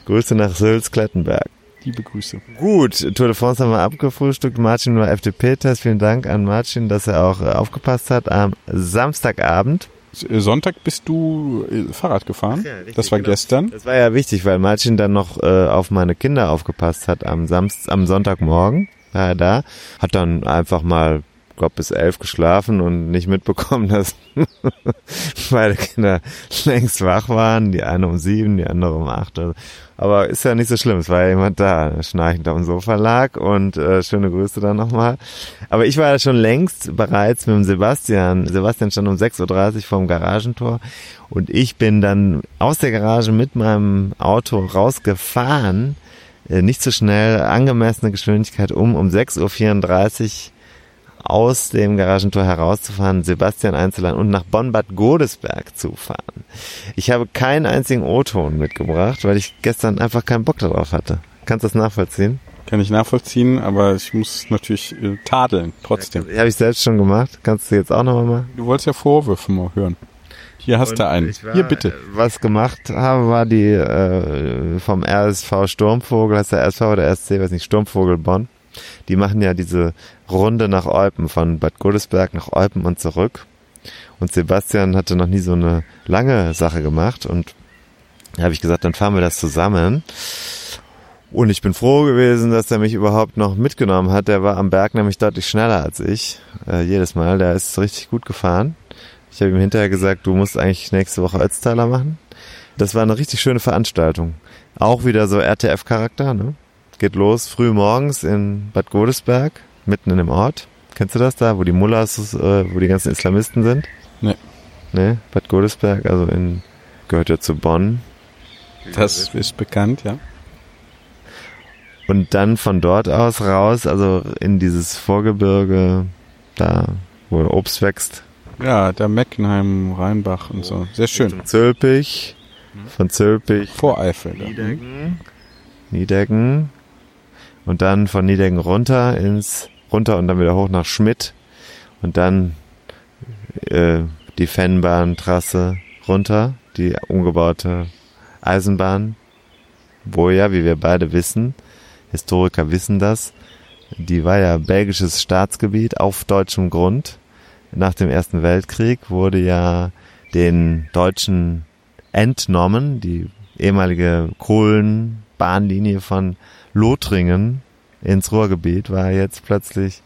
B: Grüße nach Sülz-Klettenberg.
A: Liebe Grüße.
B: Gut, Tour de France haben wir abgefrühstückt. Martin war FDP-Test. Vielen Dank an Martin, dass er auch äh, aufgepasst hat am Samstagabend.
A: Sonntag bist du äh, Fahrrad gefahren.
B: Ja, richtig,
A: das war
B: genau.
A: gestern.
B: Das war ja wichtig, weil Martin dann noch äh, auf meine Kinder aufgepasst hat am Samst am Sonntagmorgen. War er da, hat dann einfach mal, glaub bis elf geschlafen und nicht mitbekommen, dass beide Kinder längst wach waren. Die eine um sieben, die andere um acht. Also, Aber ist ja nicht so schlimm. Es war ja jemand da, schnarchend dem Sofa lag und äh, schöne Grüße dann nochmal. Aber ich war ja schon längst bereits mit dem Sebastian. Sebastian stand um 6.30 Uhr vorm Garagentor und ich bin dann aus der Garage mit meinem Auto rausgefahren. Äh, Nicht so schnell, angemessene Geschwindigkeit um, um 6.34 Uhr aus dem Garagentor herauszufahren, Sebastian einzuladen und nach Bonn-Bad Godesberg zu fahren. Ich habe keinen einzigen O-Ton mitgebracht, weil ich gestern einfach keinen Bock darauf hatte. Kannst du das nachvollziehen?
A: Kann ich nachvollziehen, aber ich muss natürlich äh, tadeln, trotzdem.
B: Habe ich selbst schon gemacht. Kannst du jetzt auch nochmal machen?
A: Du wolltest ja Vorwürfe mal hören. Hier hast du einen.
B: war-
A: Hier bitte.
B: Was gemacht habe, war die äh, vom RSV Sturmvogel, heißt der RSV oder RSC, weiß nicht, Sturmvogel Bonn. Die machen ja diese Runde nach Eupen, von Bad Godesberg nach Eupen und zurück. Und Sebastian hatte noch nie so eine lange Sache gemacht und da habe ich gesagt, dann fahren wir das zusammen. Und ich bin froh gewesen, dass er mich überhaupt noch mitgenommen hat. Der war am Berg nämlich deutlich schneller als ich. Äh, jedes Mal. Der ist richtig gut gefahren. Ich habe ihm hinterher gesagt, du musst eigentlich nächste Woche Ötztaler machen. Das war eine richtig schöne Veranstaltung. Auch wieder so RTF-Charakter, ne? Geht los früh morgens in Bad Godesberg, mitten in dem Ort. Kennst du das da, wo die Mullahs, äh, wo die ganzen Islamisten sind?
A: Nee.
B: Ne? Bad Godesberg, also in, gehört ja zu Bonn.
A: Das ist bekannt, ja.
B: Und dann von dort aus raus, also in dieses Vorgebirge, da, wo Obst wächst,
A: Ja, der Meckenheim, Rheinbach und so. Sehr schön.
B: Zülpich, von Zülpich
A: Voreifel. da.
B: Niedecken. Niedecken. Und dann von Niedecken runter ins, runter und dann wieder hoch nach Schmidt. Und dann äh, die Fennbahntrasse runter, die umgebaute Eisenbahn, wo ja, wie wir beide wissen, Historiker wissen das, die war ja belgisches Staatsgebiet auf deutschem Grund. Nach dem Ersten Weltkrieg wurde ja den Deutschen entnommen, die ehemalige Kohlenbahnlinie von Lothringen ins Ruhrgebiet war jetzt plötzlich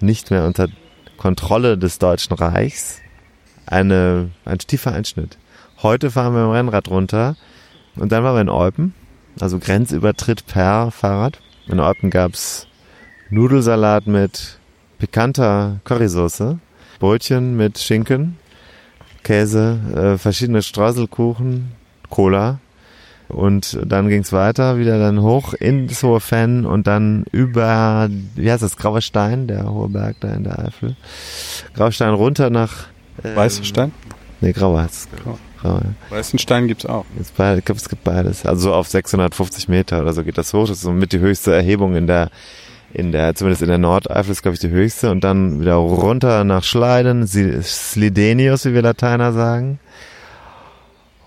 B: nicht mehr unter Kontrolle des Deutschen Reichs. Eine, ein tiefer Einschnitt. Heute fahren wir im Rennrad runter und dann waren wir in Eupen, also Grenzübertritt per Fahrrad. In Eupen gab's Nudelsalat mit pikanter Currysoße, Brötchen mit Schinken, Käse, äh, verschiedene Streuselkuchen, Cola. Und dann ging's weiter, wieder dann hoch ins Hohe Fenn und dann über, wie heißt das, Grauer Stein, der hohe Berg da in der Eifel. Grauer Stein runter nach... Ähm,
A: Weißenstein?
B: Nee, Grauer heißt es.
A: Grau.
B: Grauer, ja.
A: Weißenstein gibt's auch.
B: Jetzt beide, ich glaube, es gibt beides. Also so auf 650 Meter oder so geht das hoch. Das ist so mit die höchste Erhebung in der, in der, zumindest in der Nordeifel ist, glaube ich, die höchste. Und dann wieder runter nach Schleiden, Slidenius, wie wir Lateiner sagen.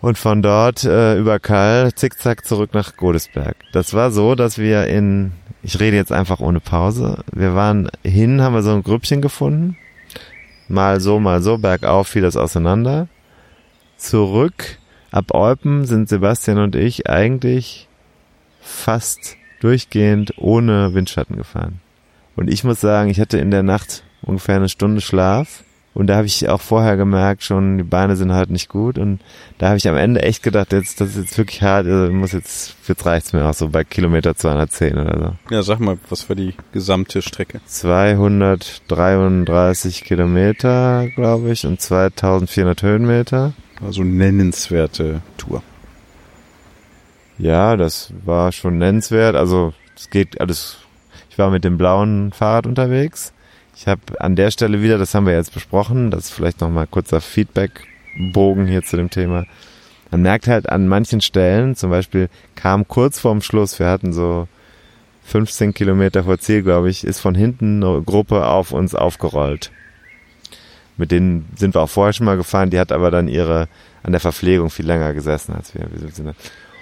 B: Und von dort äh, über Kall zickzack zurück nach Godesberg. Das war so, dass wir in, ich rede jetzt einfach ohne Pause, wir waren hin, haben wir so ein Grüppchen gefunden. Mal so, mal so, bergauf fiel das auseinander. Zurück, ab Eupen sind Sebastian und ich eigentlich fast durchgehend ohne Windschatten gefahren. Und ich muss sagen, ich hatte in der Nacht ungefähr eine Stunde Schlaf. Und da habe ich auch vorher gemerkt, schon die Beine sind halt nicht gut. Und da habe ich am Ende echt gedacht, jetzt das ist jetzt wirklich hart. Also muss jetzt jetzt reicht's mir auch so bei Kilometer 210 oder so.
A: Ja, sag mal, was war die gesamte Strecke?
B: 233 Kilometer, glaube ich, und 2400 Höhenmeter.
A: Also nennenswerte Tour.
B: Ja, das war schon nennenswert. Also es geht alles. Ich war mit dem blauen Fahrrad unterwegs. Ich habe an der Stelle wieder, das haben wir jetzt besprochen, das ist vielleicht nochmal kurzer Feedback-Bogen hier zu dem Thema. Man merkt halt an manchen Stellen, zum Beispiel kam kurz vorm Schluss, wir hatten so 15 Kilometer vor Ziel, glaube ich, ist von hinten eine Gruppe auf uns aufgerollt. Mit denen sind wir auch vorher schon mal gefahren, die hat aber dann ihre an der Verpflegung viel länger gesessen als wir.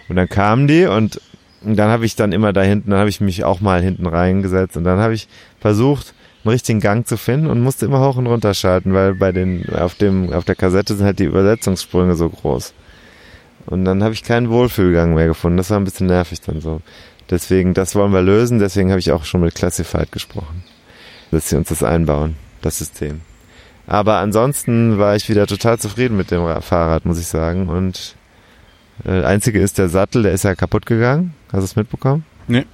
B: Und dann kamen die und, dann habe ich dann immer da hinten, dann habe ich mich auch mal hinten reingesetzt und dann habe ich versucht, einen richtigen Gang zu finden und musste immer hoch und runter schalten, weil bei den auf dem auf der Kassette sind halt die Übersetzungssprünge so groß. Und dann habe ich keinen Wohlfühlgang mehr gefunden. Das war ein bisschen nervig dann so. Deswegen, das wollen wir lösen. Deswegen habe ich auch schon mit Classified gesprochen, dass sie uns das einbauen, das System. Aber ansonsten war ich wieder total zufrieden mit dem Fahrrad, muss ich sagen. Und äh, einzige ist der Sattel, der ist ja kaputt gegangen. Hast du es mitbekommen?
A: Nee.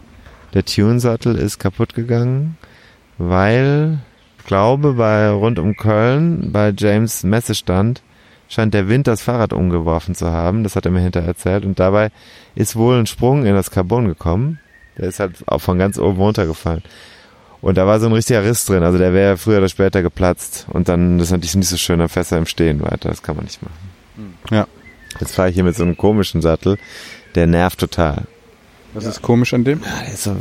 B: Der Tune-Sattel ist kaputt gegangen, weil, ich glaube, bei rund um Köln, bei James Messestand, scheint der Wind das Fahrrad umgeworfen zu haben. Das hat er mir hinterher erzählt. Und dabei ist wohl ein Sprung in das Carbon gekommen. Der ist halt auch von ganz oben runtergefallen. Und da war so ein richtiger Riss drin. Also der wäre früher oder später geplatzt. Und dann das ist natürlich nicht so schön, dann fährst im Stehen weiter. Das kann man nicht machen.
A: Ja.
B: Jetzt fahre ich hier mit so einem komischen Sattel. Der nervt total.
A: Was ist komisch an dem?
B: Ja, der ist so,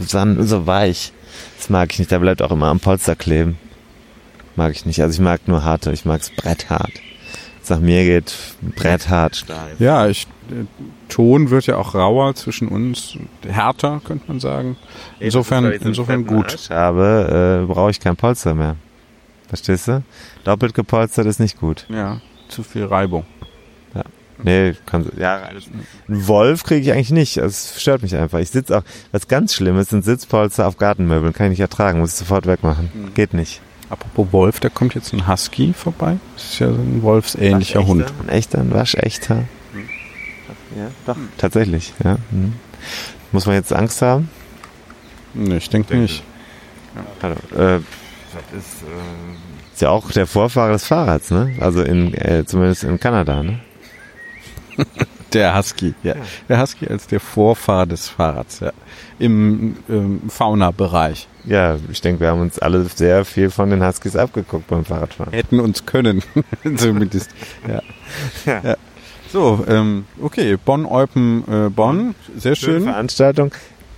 B: so weich. Das mag ich nicht. Der bleibt auch immer am Polster kleben. Mag ich nicht. Also ich mag nur harte. Ich mag es bretthart. Nach mir geht bretthart.
A: Ja, ich, äh, Ton wird ja auch rauer zwischen uns, härter, könnte man sagen. Insofern,
B: Wenn ich einen
A: insofern gut.
B: Arsch habe, äh, brauche ich kein Polster mehr. Verstehst du? Doppelt gepolstert ist nicht gut.
A: Ja, zu viel Reibung.
B: Nee, kann, ja, alles. Ein Wolf kriege ich eigentlich nicht. Das stört mich einfach. Ich sitze auch, was ganz Schlimmes sind Sitzpolster auf Gartenmöbeln. Kann ich nicht ertragen, muss ich sofort wegmachen. Geht nicht.
A: Apropos Wolf, da kommt jetzt ein Husky vorbei. Das ist ja so ein wolfsähnlicher Hund.
B: Ein echter, ein waschechter. Ja, doch. Tatsächlich, ja. Mhm. Muss man jetzt Angst haben?
A: Nee, ich denke nicht.
B: Hallo. Äh, das ist, äh, ist ja auch der Vorfahrer des Fahrrads, ne? Also in, äh, zumindest in Kanada, ne?
A: Der Husky, ja. Der Husky als der Vorfahr des Fahrrads, ja. Im ähm, Fauna-Bereich.
B: Ja, ich denke, wir haben uns alle sehr viel von den Huskies abgeguckt beim Fahrradfahren.
A: Hätten uns können, zumindest. Ja. ja. So, ähm, okay, Bonn, Eupen, äh, Bonn, sehr
B: Schöne
A: schön.
B: Veranstaltung.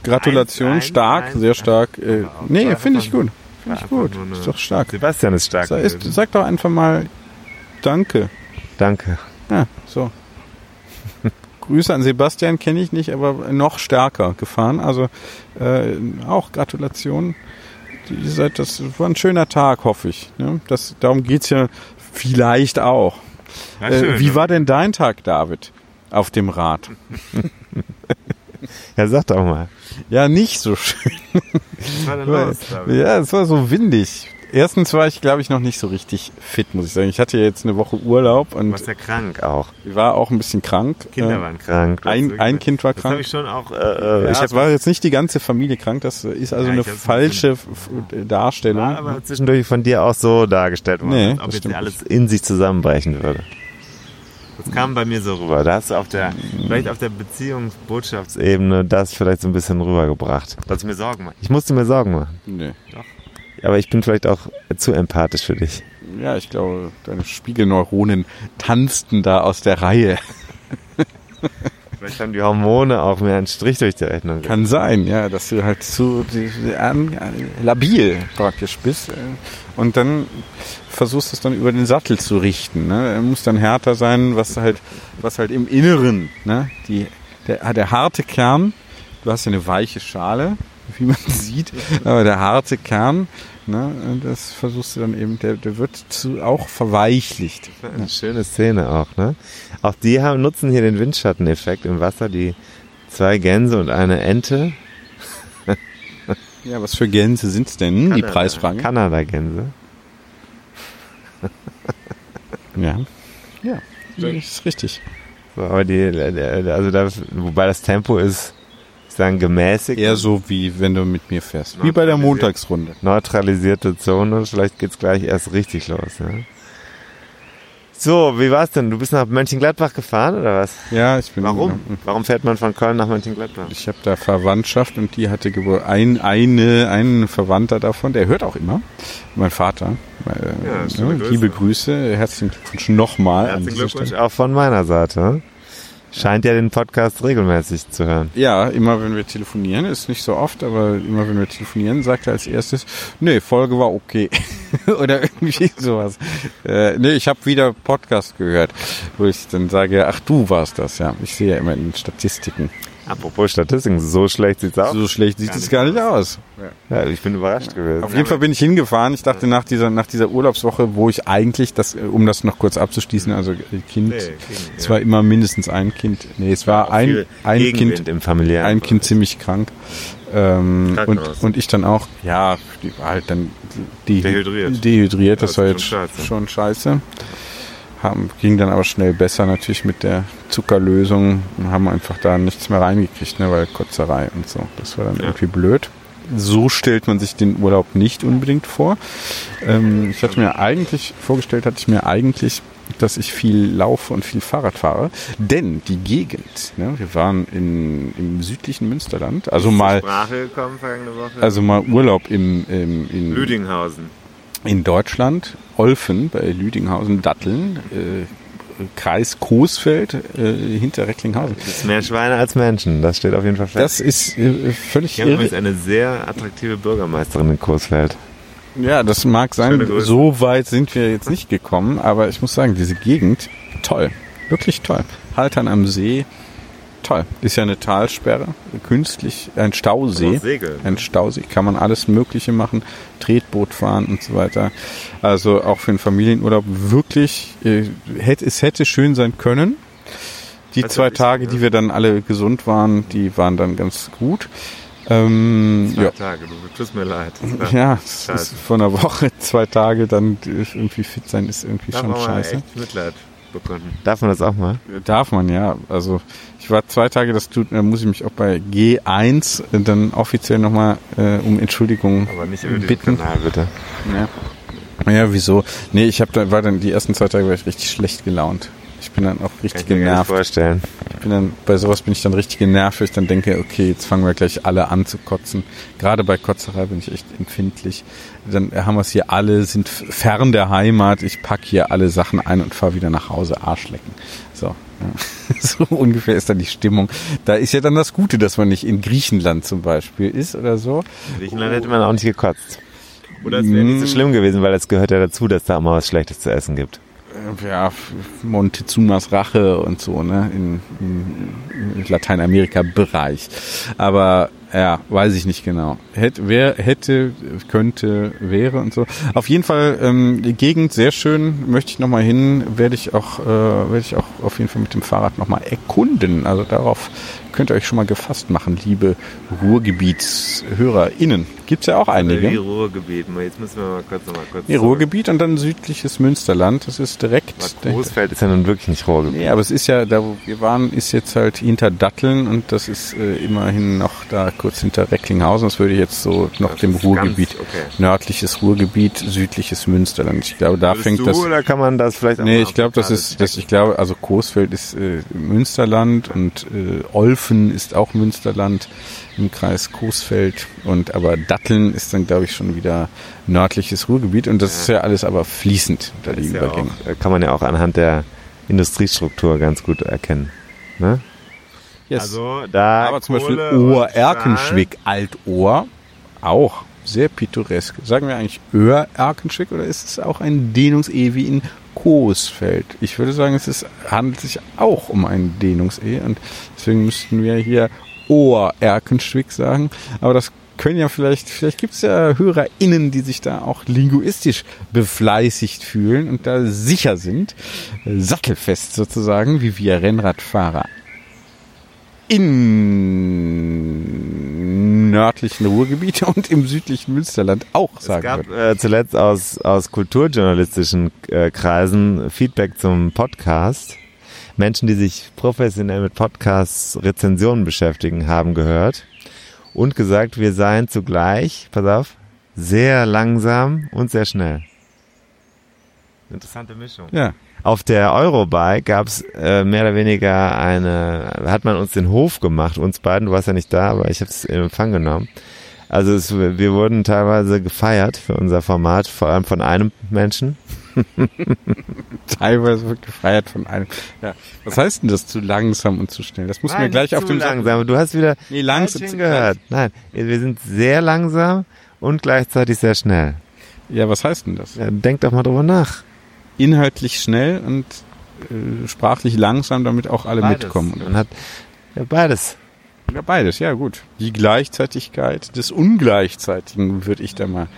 A: Gratulation,
B: Eins,
A: stark,
B: eins.
A: sehr stark. Äh, nee, finde ich gut. Finde ich gut. Ist doch stark.
B: Sebastian ist stark.
A: Sag, ist, sag doch einfach mal Danke.
B: Danke.
A: Ja, so. Grüße an Sebastian kenne ich nicht, aber noch stärker gefahren. Also äh, auch Gratulation. Ihr seid, das war ein schöner Tag, hoffe ich. Ne? Das, darum geht's ja vielleicht auch. Äh, wie war denn dein Tag, David, auf dem Rad?
B: Ja, sag doch mal.
A: Ja, nicht so schön.
B: Was war denn
A: Weil- Ja, es war so windig. Erstens war ich, glaube ich, noch nicht so richtig fit, muss ich sagen. Ich hatte ja jetzt eine Woche Urlaub
B: Du
A: und
B: warst ja krank auch.
A: war auch ein bisschen krank.
B: Kinder
A: Äh,
B: waren krank.
A: ein-
B: Das-
A: ein Kind war
B: Das
A: krank.
B: habe ich schon auch. Äh, äh,
A: Ja,
B: ich
A: war jetzt nicht die ganze Familie krank, das ist also
B: Ja,
A: eine
B: ich
A: falsche F- Darstellung.
B: war aber zwischendurch von dir auch so dargestellt worden,
A: Nee, das
B: ob jetzt alles in sich zusammenbrechen würde. Das kam bei mir so rüber. Da hast du auf der, vielleicht auf der Beziehungsbotschaftsebene das vielleicht so ein bisschen rübergebracht. Was mir Sorgen macht. Ich musste mir Sorgen machen.
A: Nee.
B: Aber ich bin vielleicht auch zu empathisch für dich.
A: Ja, ich glaube, deine Spiegelneuronen tanzten da aus der Reihe.
B: Vielleicht haben die Hormone auch mehr einen Strich durch die Rechnung.
A: Kann sein, ja, dass du halt zu an, labil praktisch bist äh, und dann versuchst es dann über den Sattel zu richten. Ne? Er muss dann härter sein, was halt, was halt im Inneren, ne? die, der, der harte Kern, du hast ja eine weiche Schale, wie man sieht, aber der harte Kern, ne, das versuchst du dann eben, der, der wird zu, auch verweichlicht.
B: Eine schöne Szene auch, ne? Auch die haben, nutzen hier den Windschatteneffekt im Wasser, die zwei Gänse und eine Ente.
A: Ja, was für Gänse sind's denn? Die Preisfrage.
B: Kanada-Gänse.
A: Ja. Ja, das ist richtig.
B: So, aber die, also das, wobei das Tempo ist, sagen, gemäßigt.
A: Eher so wie wenn du mit mir fährst. Wie bei der Montagsrunde.
B: neutralisierte Zone. Vielleicht geht's gleich erst richtig los. Ja? So, wie war's denn? Du bist nach Mönchengladbach gefahren oder was?
A: Ja, ich bin.
B: Warum? Warum fährt man von Köln nach Mönchengladbach?
A: Ich habe da Verwandtschaft und die hatte Geburt. Ein, eine, ein Verwandter davon, der hört auch immer. Mein Vater. Äh,
B: Ja,
A: ne,
B: schöne Grüße.
A: liebe Grüße. Herzlichen Glückwunsch nochmal. an
B: Herzlichen Glückwunsch
A: Stelle.
B: auch von meiner Seite. Scheint ja den Podcast regelmäßig zu hören.
A: Ja, immer wenn wir telefonieren, ist nicht so oft, aber immer wenn wir telefonieren, sagt er als erstes, nee, Folge war okay. Oder irgendwie sowas. Äh, nee, ich habe wieder Podcast gehört, wo ich dann sage, ach du warst das, ja. Ich sehe ja immer in den Statistiken.
B: Apropos Statistiken, so schlecht sieht's aus.
A: So schlecht sieht es gar nicht aus.
B: Ja, ich bin überrascht gewesen.
A: Auf jeden Fall bin ich hingefahren. Ich dachte nach dieser, nach dieser Urlaubswoche, wo ich eigentlich, das, äh, um das noch kurz abzuschließen, also äh, Kind,
B: Nee, Kind,
A: es
B: ja.
A: war immer mindestens ein Kind. Nee, es war ein, ein
B: Gegenwind
A: Kind,
B: im familiären
A: ein Kind ziemlich krank. Ähm, und, und ich dann auch, ja, die war halt dann
B: Dehydriert.
A: Dehydriert, das
B: Das
A: war jetzt
B: schon scheiße.
A: schon scheiße. Haben, ging dann aber schnell besser natürlich mit der Zuckerlösung und haben einfach da nichts mehr reingekriegt, ne, weil Kotzerei und so. Das war dann irgendwie blöd. So stellt man sich den Urlaub nicht unbedingt vor. Ähm, ich hatte mir eigentlich, vorgestellt hatte ich mir eigentlich, dass ich viel laufe und viel Fahrrad fahre. Denn die Gegend, ne, wir waren in, im südlichen Münsterland, also mal,
B: gekommen
A: also mal Urlaub im, im, in,
B: Lüdinghausen.
A: In Deutschland, Olfen bei Lüdinghausen, Datteln, äh, Kreis Coesfeld äh, hinter Recklinghausen.
B: Das ist mehr Schweine als Menschen, das steht auf jeden Fall fest.
A: Das ist äh, völlig
B: ich habe übrigens eine sehr attraktive Bürgermeisterin in Coesfeld.
A: Ja, das mag sein. So weit sind wir jetzt nicht gekommen, aber ich muss sagen, diese Gegend, toll. Wirklich toll. Haltern am See, toll. Ist ja eine Talsperre, künstlich, ein Stausee.
B: Segeln.
A: Ein Stausee, kann man alles Mögliche machen, Tretboot fahren und so weiter. Also auch für einen Familienurlaub wirklich, äh, hätte, es hätte schön sein können. Die
B: Also
A: zwei Tage, die wir dann alle gesund waren, die waren dann ganz gut. Ähm,
B: Zwei
A: ja.
B: Tage, du tust mir leid.
A: Ja, von einer Woche, zwei Tage, dann irgendwie fit sein, ist irgendwie
B: Da
A: schon scheiße.
B: echt Mitleid bekommen. Darf man das auch mal?
A: Darf man, ja. Also ich war zwei Tage, das tut, da muss ich mich auch bei G1 dann offiziell nochmal äh, um Entschuldigung
B: Aber nicht über
A: bitten.
B: Kanal, bitte.
A: Ja. ja, wieso? Nee, ich habe da war dann die ersten zwei Tage war ich richtig schlecht gelaunt. Ich bin dann auch richtig
B: Kann ich mir
A: genervt.
B: vorstellen.
A: Ich bin dann, bei sowas bin ich dann richtig genervt, weil ich dann denke, okay, jetzt fangen wir gleich alle an zu kotzen. Gerade bei Kotzerei bin ich echt empfindlich. Dann haben wir es hier alle, sind fern der Heimat. Ich pack hier alle Sachen ein und fahre wieder nach Hause, Arschlecken. So, ja. so ungefähr ist dann die Stimmung. Da ist ja dann das Gute, dass man nicht in Griechenland zum Beispiel ist oder so.
B: In Griechenland hätte man auch nicht gekotzt. Oder es wäre nicht so schlimm gewesen, weil es gehört ja dazu, dass da auch mal was Schlechtes zu essen gibt.
A: Äh, Ja, Montezumas Rache und so, ne, in, in, in Lateinamerika-Bereich. Aber ja, weiß ich nicht genau. Hätte, wer hätte, könnte, wäre und so. Auf jeden Fall ähm, die Gegend sehr schön. Möchte ich noch mal hin. Werde ich auch, äh, werde ich auch auf jeden Fall mit dem Fahrrad noch mal erkunden. Also darauf könnt ihr euch schon mal gefasst machen, liebe RuhrgebietshörerInnen. Gibt's ja auch einige.
B: Ruhrgebiet. Jetzt müssen wir mal kurz nochmal kurz.
A: Nee, Ruhrgebiet und dann südliches Münsterland. Das ist direkt.
B: Großfeld ist ja nun wirklich nicht Ruhrgebiet.
A: Nee, aber es ist ja, da wo wir waren, ist jetzt halt hinter Datteln und das ist äh, immerhin noch da kurz hinter Recklinghausen. Das würde ich jetzt so noch
B: Das
A: dem Ruhrgebiet,
B: ganz okay.
A: nördliches Ruhrgebiet, südliches Münsterland. Ich glaube, da
B: Würdest
A: fängt
B: du,
A: das.
B: oder kann man das vielleicht
A: Nee, ich glaube, das ist, das, ich glaube, also Coesfeld ist äh, Münsterland und äh, Olfen ist auch Münsterland im Kreis Coesfeld und aber Datteln ist dann, glaube ich, schon wieder nördliches Ruhrgebiet und das ist ja alles aber fließend, da die
B: ja
A: Übergänge.
B: auch, äh, kann man ja auch anhand der Industriestruktur ganz gut erkennen. Ne?
A: Yes.
B: Also da
A: Aber zum Beispiel
B: Kohle und
A: Ohr-Erkenschwick, Altohr, auch sehr pittoresk. Sagen wir eigentlich Öhr-Erkenschwick oder ist es auch ein Dehnungs-E wie in Coesfeld? Ich würde sagen, es ist, handelt sich auch um ein Dehnungs-E und deswegen müssten wir hier Ohr-Erkenschwick sagen. Aber das können ja vielleicht, vielleicht gibt es ja HörerInnen, die sich da auch linguistisch befleißigt fühlen und da sicher sind, sattelfest sozusagen, wie wir Rennradfahrer im nördlichen Ruhrgebiet und im südlichen Münsterland auch
B: Es
A: sagen
B: gab
A: würden.
B: äh, zuletzt aus, aus kulturjournalistischen äh, Kreisen Feedback zum Podcast. Menschen, die sich professionell mit Podcasts, Rezensionen beschäftigen, haben gehört und gesagt, wir seien zugleich, pass auf, sehr langsam und sehr schnell. Interessante Mischung.
A: Ja,
B: Auf der Eurobike gab's äh, mehr oder weniger eine, hat man uns den Hof gemacht, uns beiden, du warst ja nicht da, aber ich habe es in Empfang genommen. Also es, wir wurden teilweise gefeiert für unser Format, vor allem von einem Menschen.
A: teilweise wird gefeiert von einem. Ja. Was heißt denn das zu langsam und zu schnell? Das muss mir gleich auf dem
B: langsam. Du hast wieder
A: Nee, langsam-
B: hingehört. Nein, wir sind sehr langsam und gleichzeitig sehr schnell.
A: Ja, was heißt denn das?
B: Ja, denk doch mal drüber nach.
A: Inhaltlich schnell und äh, sprachlich langsam, damit auch alle mitkommen.
B: Man hat ja beides.
A: Ja, beides, ja gut. Die Gleichzeitigkeit des Ungleichzeitigen würde ich da mal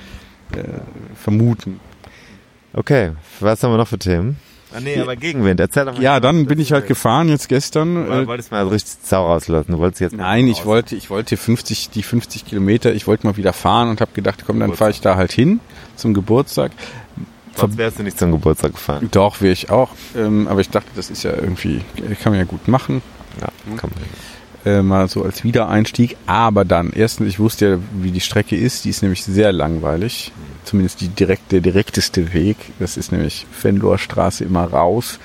A: äh, vermuten.
B: Okay, was haben wir noch für Themen? Ah, nee, aber Gegenwind. Erzähl doch mal.
A: Ja, dann bin ich halt gefahren jetzt gestern.
B: Du
A: Äh,
B: wolltest mal richtig Sau rauslassen. Du wolltest jetzt
A: Nein, ich wollte, ich wollte 50, die 50 Kilometer, ich wollte mal wieder fahren und habe gedacht, komm, dann fahre ich da halt hin zum Geburtstag.
B: Sonst wärst du nicht zum Geburtstag gefahren.
A: Doch, wäre ich auch. Ähm, aber ich dachte, das ist ja irgendwie, kann man ja gut machen.
B: Ja, komm.
A: Äh, mal so als Wiedereinstieg. Aber dann, erstens, ich wusste ja, wie die Strecke ist. Die ist nämlich sehr langweilig. Zumindest die direkt, der direkteste Weg. Das ist nämlich Fendorstraße immer raus.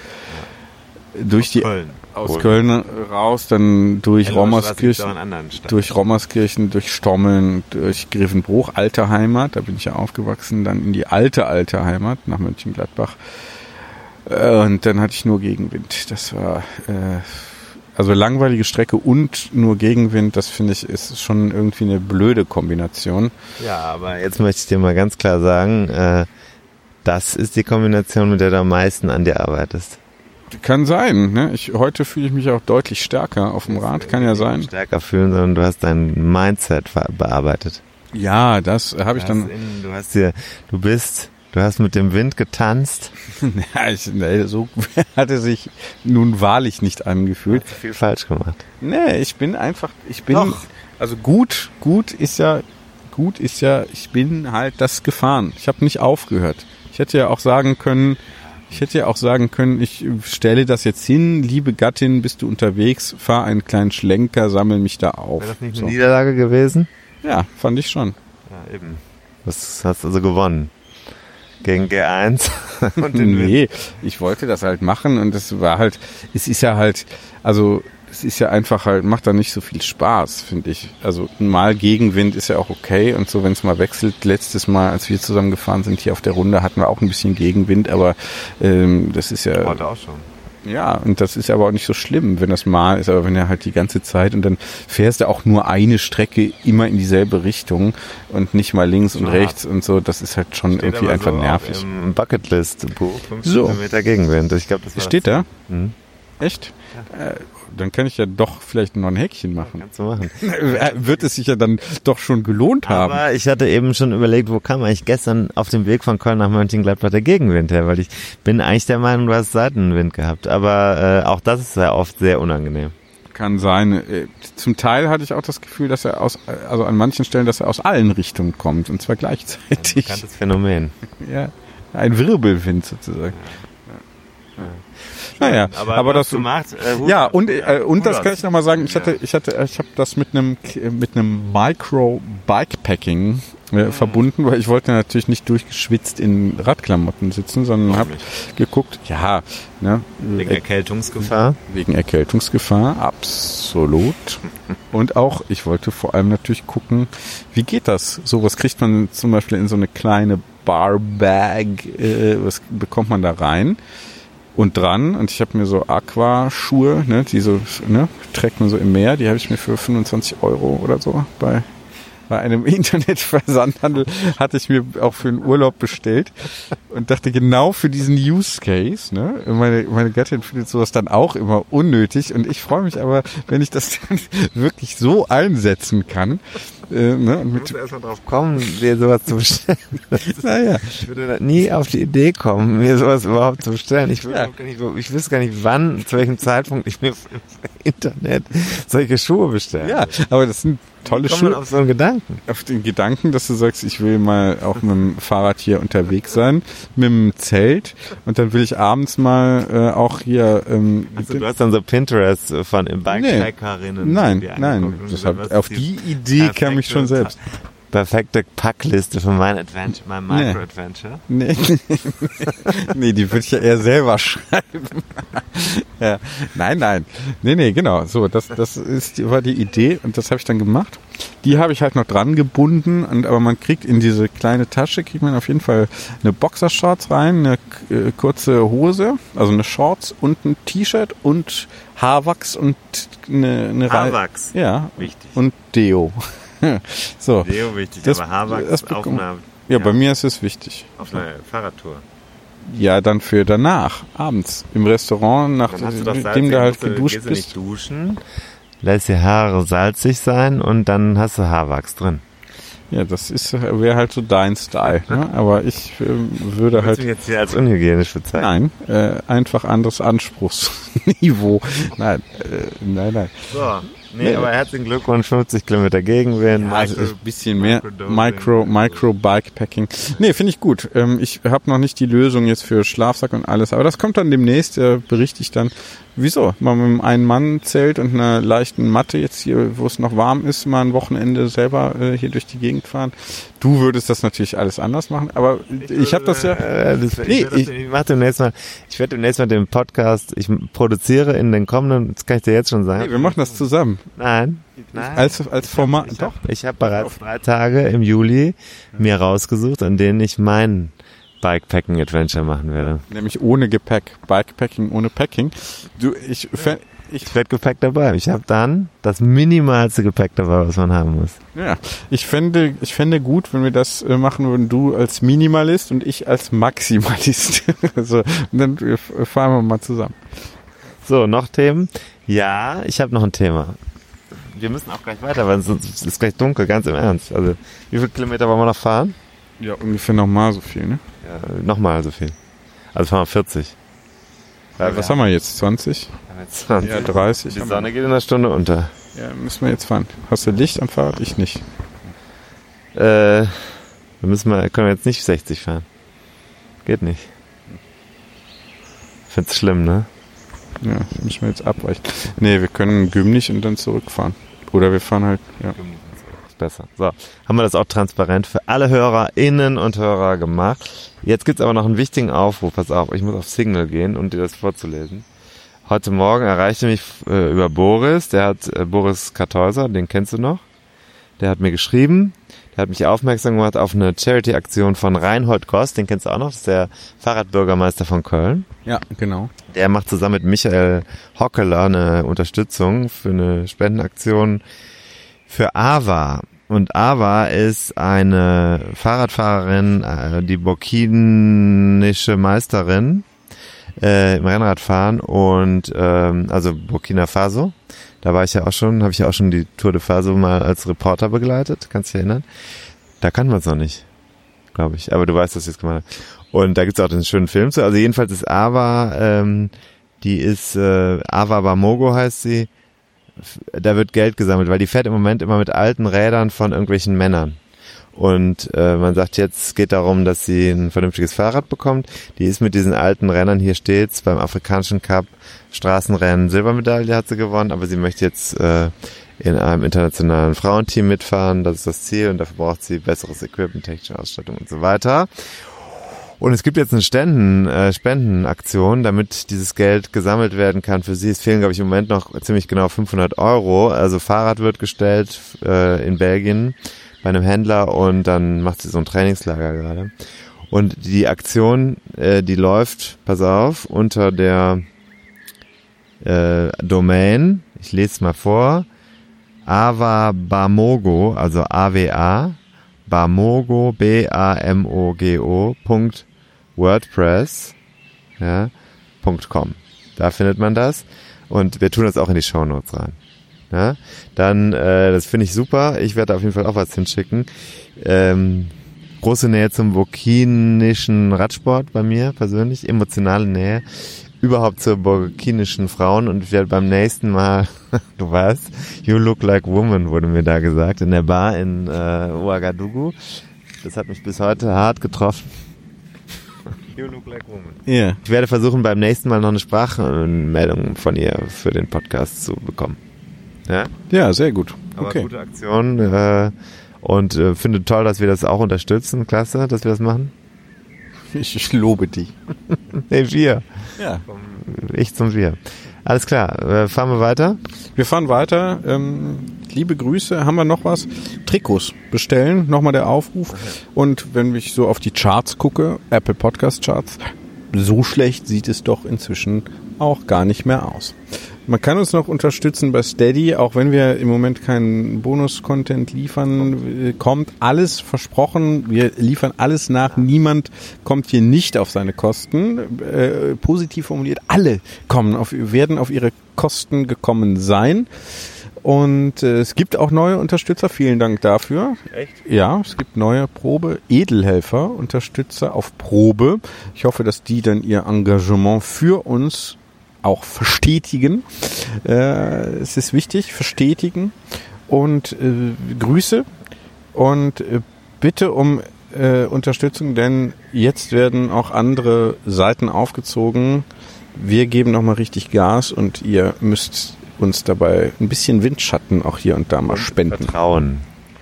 A: Durch die,
B: Köln.
A: Aus
B: Wohl.
A: Köln raus, dann durch
B: Straße gibt's
A: Rommerskirchen. durch Rommerskirchen, durch Stommeln, durch Grevenbruch, alte Heimat, da bin ich ja aufgewachsen, dann in die alte, alte Heimat nach Mönchengladbach. Äh, Und dann hatte ich nur Gegenwind. Das war äh, also langweilige Strecke und nur Gegenwind, das finde ich ist schon irgendwie eine blöde Kombination.
B: Ja, aber jetzt möchte ich dir mal ganz klar sagen, äh, das ist die Kombination, mit der du am meisten an dir arbeitest.
A: Kann sein, ne? Ich, heute fühle ich mich auch deutlich stärker auf dem Rad, kann ja sein.
B: Stärker fühlen, sondern du hast dein Mindset bearbeitet.
A: Ja, das habe ich
B: Du
A: dann.
B: in, du hast dir, du bist, du hast mit dem Wind getanzt.
A: Ja, ich, nee, so hatte sich nun wahrlich nicht angefühlt.
B: Hast viel falsch gemacht.
A: Nee, ich bin einfach, ich bin,
B: Doch.
A: also gut, gut ist ja, gut ist ja, ich bin halt das gefahren. Ich habe nicht aufgehört. Ich hätte ja auch sagen können, ich hätte ja auch sagen können, ich stelle das jetzt hin, liebe Gattin, bist du unterwegs, fahr einen kleinen Schlenker, sammel mich da auf.
B: Wäre das nicht
A: So.
B: eine Niederlage gewesen?
A: Ja, fand ich schon.
B: Ja, eben. Das hast also gewonnen. Gegen G1 und den
A: nee, ich wollte das halt machen und es war halt, es ist ja halt, also es ist ja einfach halt, macht da nicht so viel Spaß, finde ich. Also mal Gegenwind ist ja auch okay und so, wenn es mal wechselt. Letztes Mal, als wir zusammen gefahren sind hier auf der Runde, hatten wir auch ein bisschen Gegenwind, aber ähm, das ist ja,
B: Heute auch schon.
A: ja, und das ist aber auch nicht so schlimm, wenn das mal ist, aber wenn er halt die ganze Zeit und dann fährst du auch nur eine Strecke immer in dieselbe Richtung und nicht mal links und
B: Ja.
A: rechts und so, das ist halt schon irgendwie
B: aber
A: einfach
B: so
A: nervig.
B: Im Bucketlist-Buch. 50
A: So.
B: Kilometer Gegenwind. Ich glaube, das
A: Steht da?
B: Mhm.
A: Echt? Äh, dann kann ich ja doch vielleicht noch ein Häkchen machen.
B: Kannst du machen.
A: Äh, Wird es sich ja dann doch schon gelohnt haben.
B: Aber ich hatte eben schon überlegt, wo kam eigentlich gestern auf dem Weg von Köln nach Mönchengladbach der Gegenwind her, weil ich bin eigentlich der Meinung, du hast Seitenwind gehabt. Aber äh, auch das ist ja oft sehr unangenehm.
A: Kann sein. Äh, Zum Teil hatte ich auch das Gefühl, dass er aus, also an manchen Stellen, dass er aus allen Richtungen kommt und zwar gleichzeitig.
B: Bekanntes Phänomen.
A: Ja, ein Wirbelwind sozusagen. Naja, aber, das
B: gemacht. Äh,
A: Ja, und, äh, und das kann ich nochmal sagen, ich hatte, ich hatte, ich habe das mit einem mit einem Micro Bikepacking äh, verbunden, weil ich wollte natürlich nicht durchgeschwitzt in Radklamotten sitzen, sondern habe geguckt, ja, ne,
B: wegen
A: äh,
B: Erkältungsgefahr.
A: wegen Erkältungsgefahr, absolut. Und auch, ich wollte vor allem natürlich gucken, wie geht das? So was kriegt man zum Beispiel in so eine kleine Barbag, äh, was bekommt man da rein? Und dran. Und ich habe mir so Aquaschuhe, ne, die so, ne, trägt man so im Meer, die habe ich mir für 25 Euro oder so bei bei einem Internetversandhandel hatte ich mir auch für einen Urlaub bestellt und dachte genau für diesen Use Case. Ne? Meine, meine Gattin findet sowas dann auch immer unnötig und ich freue mich aber, wenn ich das dann wirklich so einsetzen kann. Äh, ne? und mit,
B: musst erstmal drauf kommen, dir sowas zu bestellen.
A: naja,
B: Ich würde nie auf die Idee kommen, mir sowas überhaupt zu bestellen. Ich, würde gar nicht, ich wüsste gar nicht, wann, zu welchem Zeitpunkt ich mir im Internet solche Schuhe bestelle.
A: ja, aber das sind tolle
B: Kommt
A: Schuhe.
B: auf so einen Gedanken?
A: auf den Gedanken, dass du sagst, ich will mal auch mit dem Fahrrad hier unterwegs sein, mit dem Zelt und dann will ich abends mal äh, auch hier ähm,
B: Also du hast dann so Pinterest von Bikepackerinnen.
A: Nein,
B: dir
A: nein,
B: und
A: das
B: was
A: auf die Idee kam ich schon
B: perfekte
A: selbst.
B: Perfekte Packliste für mein Adventure, mein
A: Nee.
B: Micro-Adventure.
A: Nee, nee, nee, die würde ich ja eher selber schreiben. ja. Nein, nein. Nee, nee, genau. So, das, das ist, war die Idee und das habe ich dann gemacht. Die habe ich halt noch dran gebunden und aber man kriegt in diese kleine Tasche kriegt man auf jeden Fall eine Boxershorts rein, eine äh, kurze Hose, also eine Shorts und ein T-Shirt und Haarwachs und eine, eine
B: Haarwachs.
A: Ja.
B: Wichtig.
A: Und Deo. so.
B: Deo wichtig,
A: Das-
B: aber Haarwachs
A: das
B: auf einer,
A: Ja, bei mir ist es wichtig.
B: auf einer Fahrradtour.
A: Ja, dann für danach, abends, im Restaurant,
B: hast du Salz,
A: nachdem du halt
B: du-
A: geduscht
B: gehst du
A: bist.
B: duschen, lässt die Haare salzig sein und dann hast du Haarwachs drin.
A: Ja, das ist wäre halt so dein Style. Ne? Aber ich ähm, würde
B: Willst du
A: halt.
B: mich jetzt hier als unhygienisch bezeichnen?
A: Nein, äh, einfach anderes Anspruchsniveau. Nein, äh, nein, nein.
B: So. Nee, aber herzlichen Glückwunsch, 50 Kilometer Gegenwind.
A: Ja, also ein bisschen mehr. Micro, Micro Bikepacking. Nee, finde ich gut. Ähm, ich habe noch nicht die Lösung jetzt für Schlafsack und alles, aber das kommt dann demnächst, äh, berichte ich dann. Wieso? Mal mit einem Ein-Mann-Zelt und einer leichten Matte jetzt hier, wo es noch warm ist, mal ein Wochenende selber äh, hier durch die Gegend fahren. Du würdest das natürlich alles anders machen, aber ich habe das ja.
B: Äh, das,
A: Nee,
B: ich,
A: ich-
B: ich mach demnächst mal, ich werde demnächst mal den Podcast, ich produziere in den kommenden, das kann ich dir jetzt schon sagen.
A: Nee, wir machen das zusammen.
B: Nein. Nein.
A: Als, als Format.
B: ich
A: Doch.
B: habe ich hab bereits drei Tage im Juli mir rausgesucht, an denen ich mein Bikepacking-Adventure machen werde.
A: Nämlich ohne Gepäck. Bikepacking ohne Packing. Du, ich, fänd- ich
B: Ich werde Gepäck dabei. Ich habe dann das minimalste Gepäck dabei, was man haben muss.
A: Ja, ich fände, ich fände gut, wenn wir das äh, machen würden, du als Minimalist und ich als Maximalist. so, und dann fahren wir mal zusammen.
B: So, noch Themen? Ja, ich habe noch ein Thema. Wir müssen auch gleich weiter, weil sonst ist es gleich dunkel, ganz im Ernst. Also, wie viele Kilometer wollen wir noch fahren?
A: Ja, ungefähr nochmal so viel, ne?
B: Ja, nochmal so viel. Also fahren wir 40.
A: Ja, was haben wir jetzt? 20?
B: wir jetzt 20.
A: Ja, 30.
B: Die. Sonne geht in einer Stunde unter.
A: Ja, müssen wir jetzt fahren. Hast du Licht am Fahrrad? Ich nicht.
B: Äh, wir müssen wir, können wir jetzt nicht 60 fahren. Geht nicht. Find's schlimm, ne?
A: Ja, müssen wir jetzt abweichen. Nee, wir können Gümlich und dann zurückfahren. Oder wir fahren halt, ja.
B: Besser. So, haben wir das auch transparent für alle HörerInnen und Hörer gemacht. Jetzt gibt's aber noch einen wichtigen Aufruf. Pass auf, ich muss auf Signal gehen, um dir das vorzulesen. Heute Morgen erreichte mich äh, über Boris, der hat äh, Boris Kartäuser, den kennst du noch. Der hat mir geschrieben, der hat mich aufmerksam gemacht auf eine Charity-Aktion von Reinhold Goss, den kennst du auch noch, das ist der Fahrradbürgermeister von Köln.
A: Ja, genau.
B: Der macht zusammen mit Michael Hockeler eine Unterstützung für eine Spendenaktion für AVA. Und AVA ist eine Fahrradfahrerin, äh, die burkinische Meisterin äh, im Rennradfahren und ähm, also Burkina Faso. Da war ich ja auch schon, habe ich ja auch schon die Tour de Faso mal als Reporter begleitet, kannst du dich erinnern? Da kann man es noch nicht, glaube ich. Aber du weißt, dass ich es gemacht habe. Und da gibt's auch den schönen Film zu. Also jedenfalls ist Ava, ähm, die ist äh, Ava Bamogo heißt sie. Da wird Geld gesammelt, weil die fährt im Moment immer mit alten Rädern von irgendwelchen Männern. Und äh, man sagt jetzt, es geht darum, dass sie ein vernünftiges Fahrrad bekommt. Die ist mit diesen alten Rennern hier stets beim Afrikanischen Cup Straßenrennen Silbermedaille hat sie gewonnen, aber sie möchte jetzt äh, in einem internationalen Frauenteam mitfahren. Das ist das Ziel und dafür braucht sie besseres Equipment, technische Ausstattung und so weiter. Und es gibt jetzt eine Ständen, äh, Spendenaktion, damit dieses Geld gesammelt werden kann für sie. Es fehlen, glaube ich, im Moment noch ziemlich genau 500 Euro. Also Fahrrad wird gestellt äh, in Belgien bei einem Händler und dann macht sie so ein Trainingslager gerade. Und die Aktion, äh, die läuft, pass auf, unter der äh, Domain, ich lese es mal vor, Ava Bamogo, also AWA, Bamogo, B-A-M-O-G-O, Punkt, WordPress, ja, Punkt .com. Da findet man das. Und wir tun das auch in die Shownotes rein. Ja, dann, äh, das finde ich super. Ich werde auf jeden Fall auch was hinschicken. Ähm, große Nähe zum burkinischen Radsport bei mir persönlich, emotionale Nähe überhaupt zur burkinischen Frauen und ich werde beim nächsten Mal, du weißt, you look like woman, wurde mir da gesagt, in der Bar in äh, Ouagadougou. Das hat mich bis heute hart getroffen. You look like woman.
A: Ja.
B: Ich werde versuchen, beim nächsten Mal noch eine Sprachmeldung von ihr für den Podcast zu bekommen. Ja?
A: Ja, sehr gut.
B: Aber
A: Okay.
B: gute Aktion äh, und äh, finde toll, dass wir das auch unterstützen. Klasse, dass wir das machen.
A: Ich, lobe dich.
B: Nee, wir.
A: Ja.
B: Ich zum Wir. Alles klar, äh, fahren wir weiter.
A: Wir fahren weiter. Ähm, liebe Grüße. Haben wir noch was? Trikots bestellen. Nochmal der Aufruf. Und wenn ich so auf die Charts gucke, Apple Podcast Charts, so schlecht sieht es doch inzwischen auch gar nicht mehr aus. Man kann uns noch unterstützen bei Steady, auch wenn wir im Moment keinen Bonus-Content liefern. äh, Kommt alles versprochen. Wir liefern alles nach. Niemand kommt hier nicht auf seine Kosten. Äh, positiv formuliert, alle kommen auf, werden auf ihre Kosten gekommen sein. Und äh, es gibt auch neue Unterstützer. Vielen Dank dafür. Echt? Ja, es gibt neue Probe Edelhelfer, Unterstützer auf Probe. Ich hoffe, dass die dann ihr Engagement für uns auch verstetigen. Äh, es ist wichtig, verstetigen. Und äh, Grüße und äh, bitte um äh, Unterstützung, denn jetzt werden auch andere Seiten aufgezogen. Wir geben nochmal richtig Gas und ihr müsst uns dabei ein bisschen Windschatten auch hier und da mal spenden.
B: Vertrauen.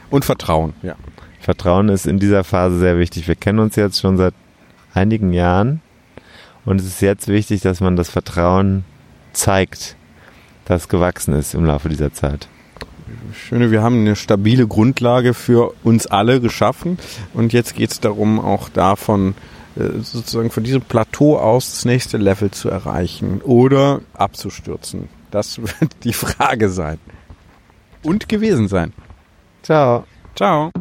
A: Und Vertrauen, ja.
B: Vertrauen ist in dieser Phase sehr wichtig. Wir kennen uns jetzt schon seit einigen Jahren und es ist jetzt wichtig, dass man das Vertrauen zeigt, das gewachsen ist im Laufe dieser Zeit.
A: Schöne, wir haben eine stabile Grundlage für uns alle geschaffen und jetzt geht es darum, auch davon äh, sozusagen von diesem Plateau aus das nächste Level zu erreichen oder abzustürzen. Das wird die Frage sein. Und gewesen sein.
B: Ciao.
A: Ciao.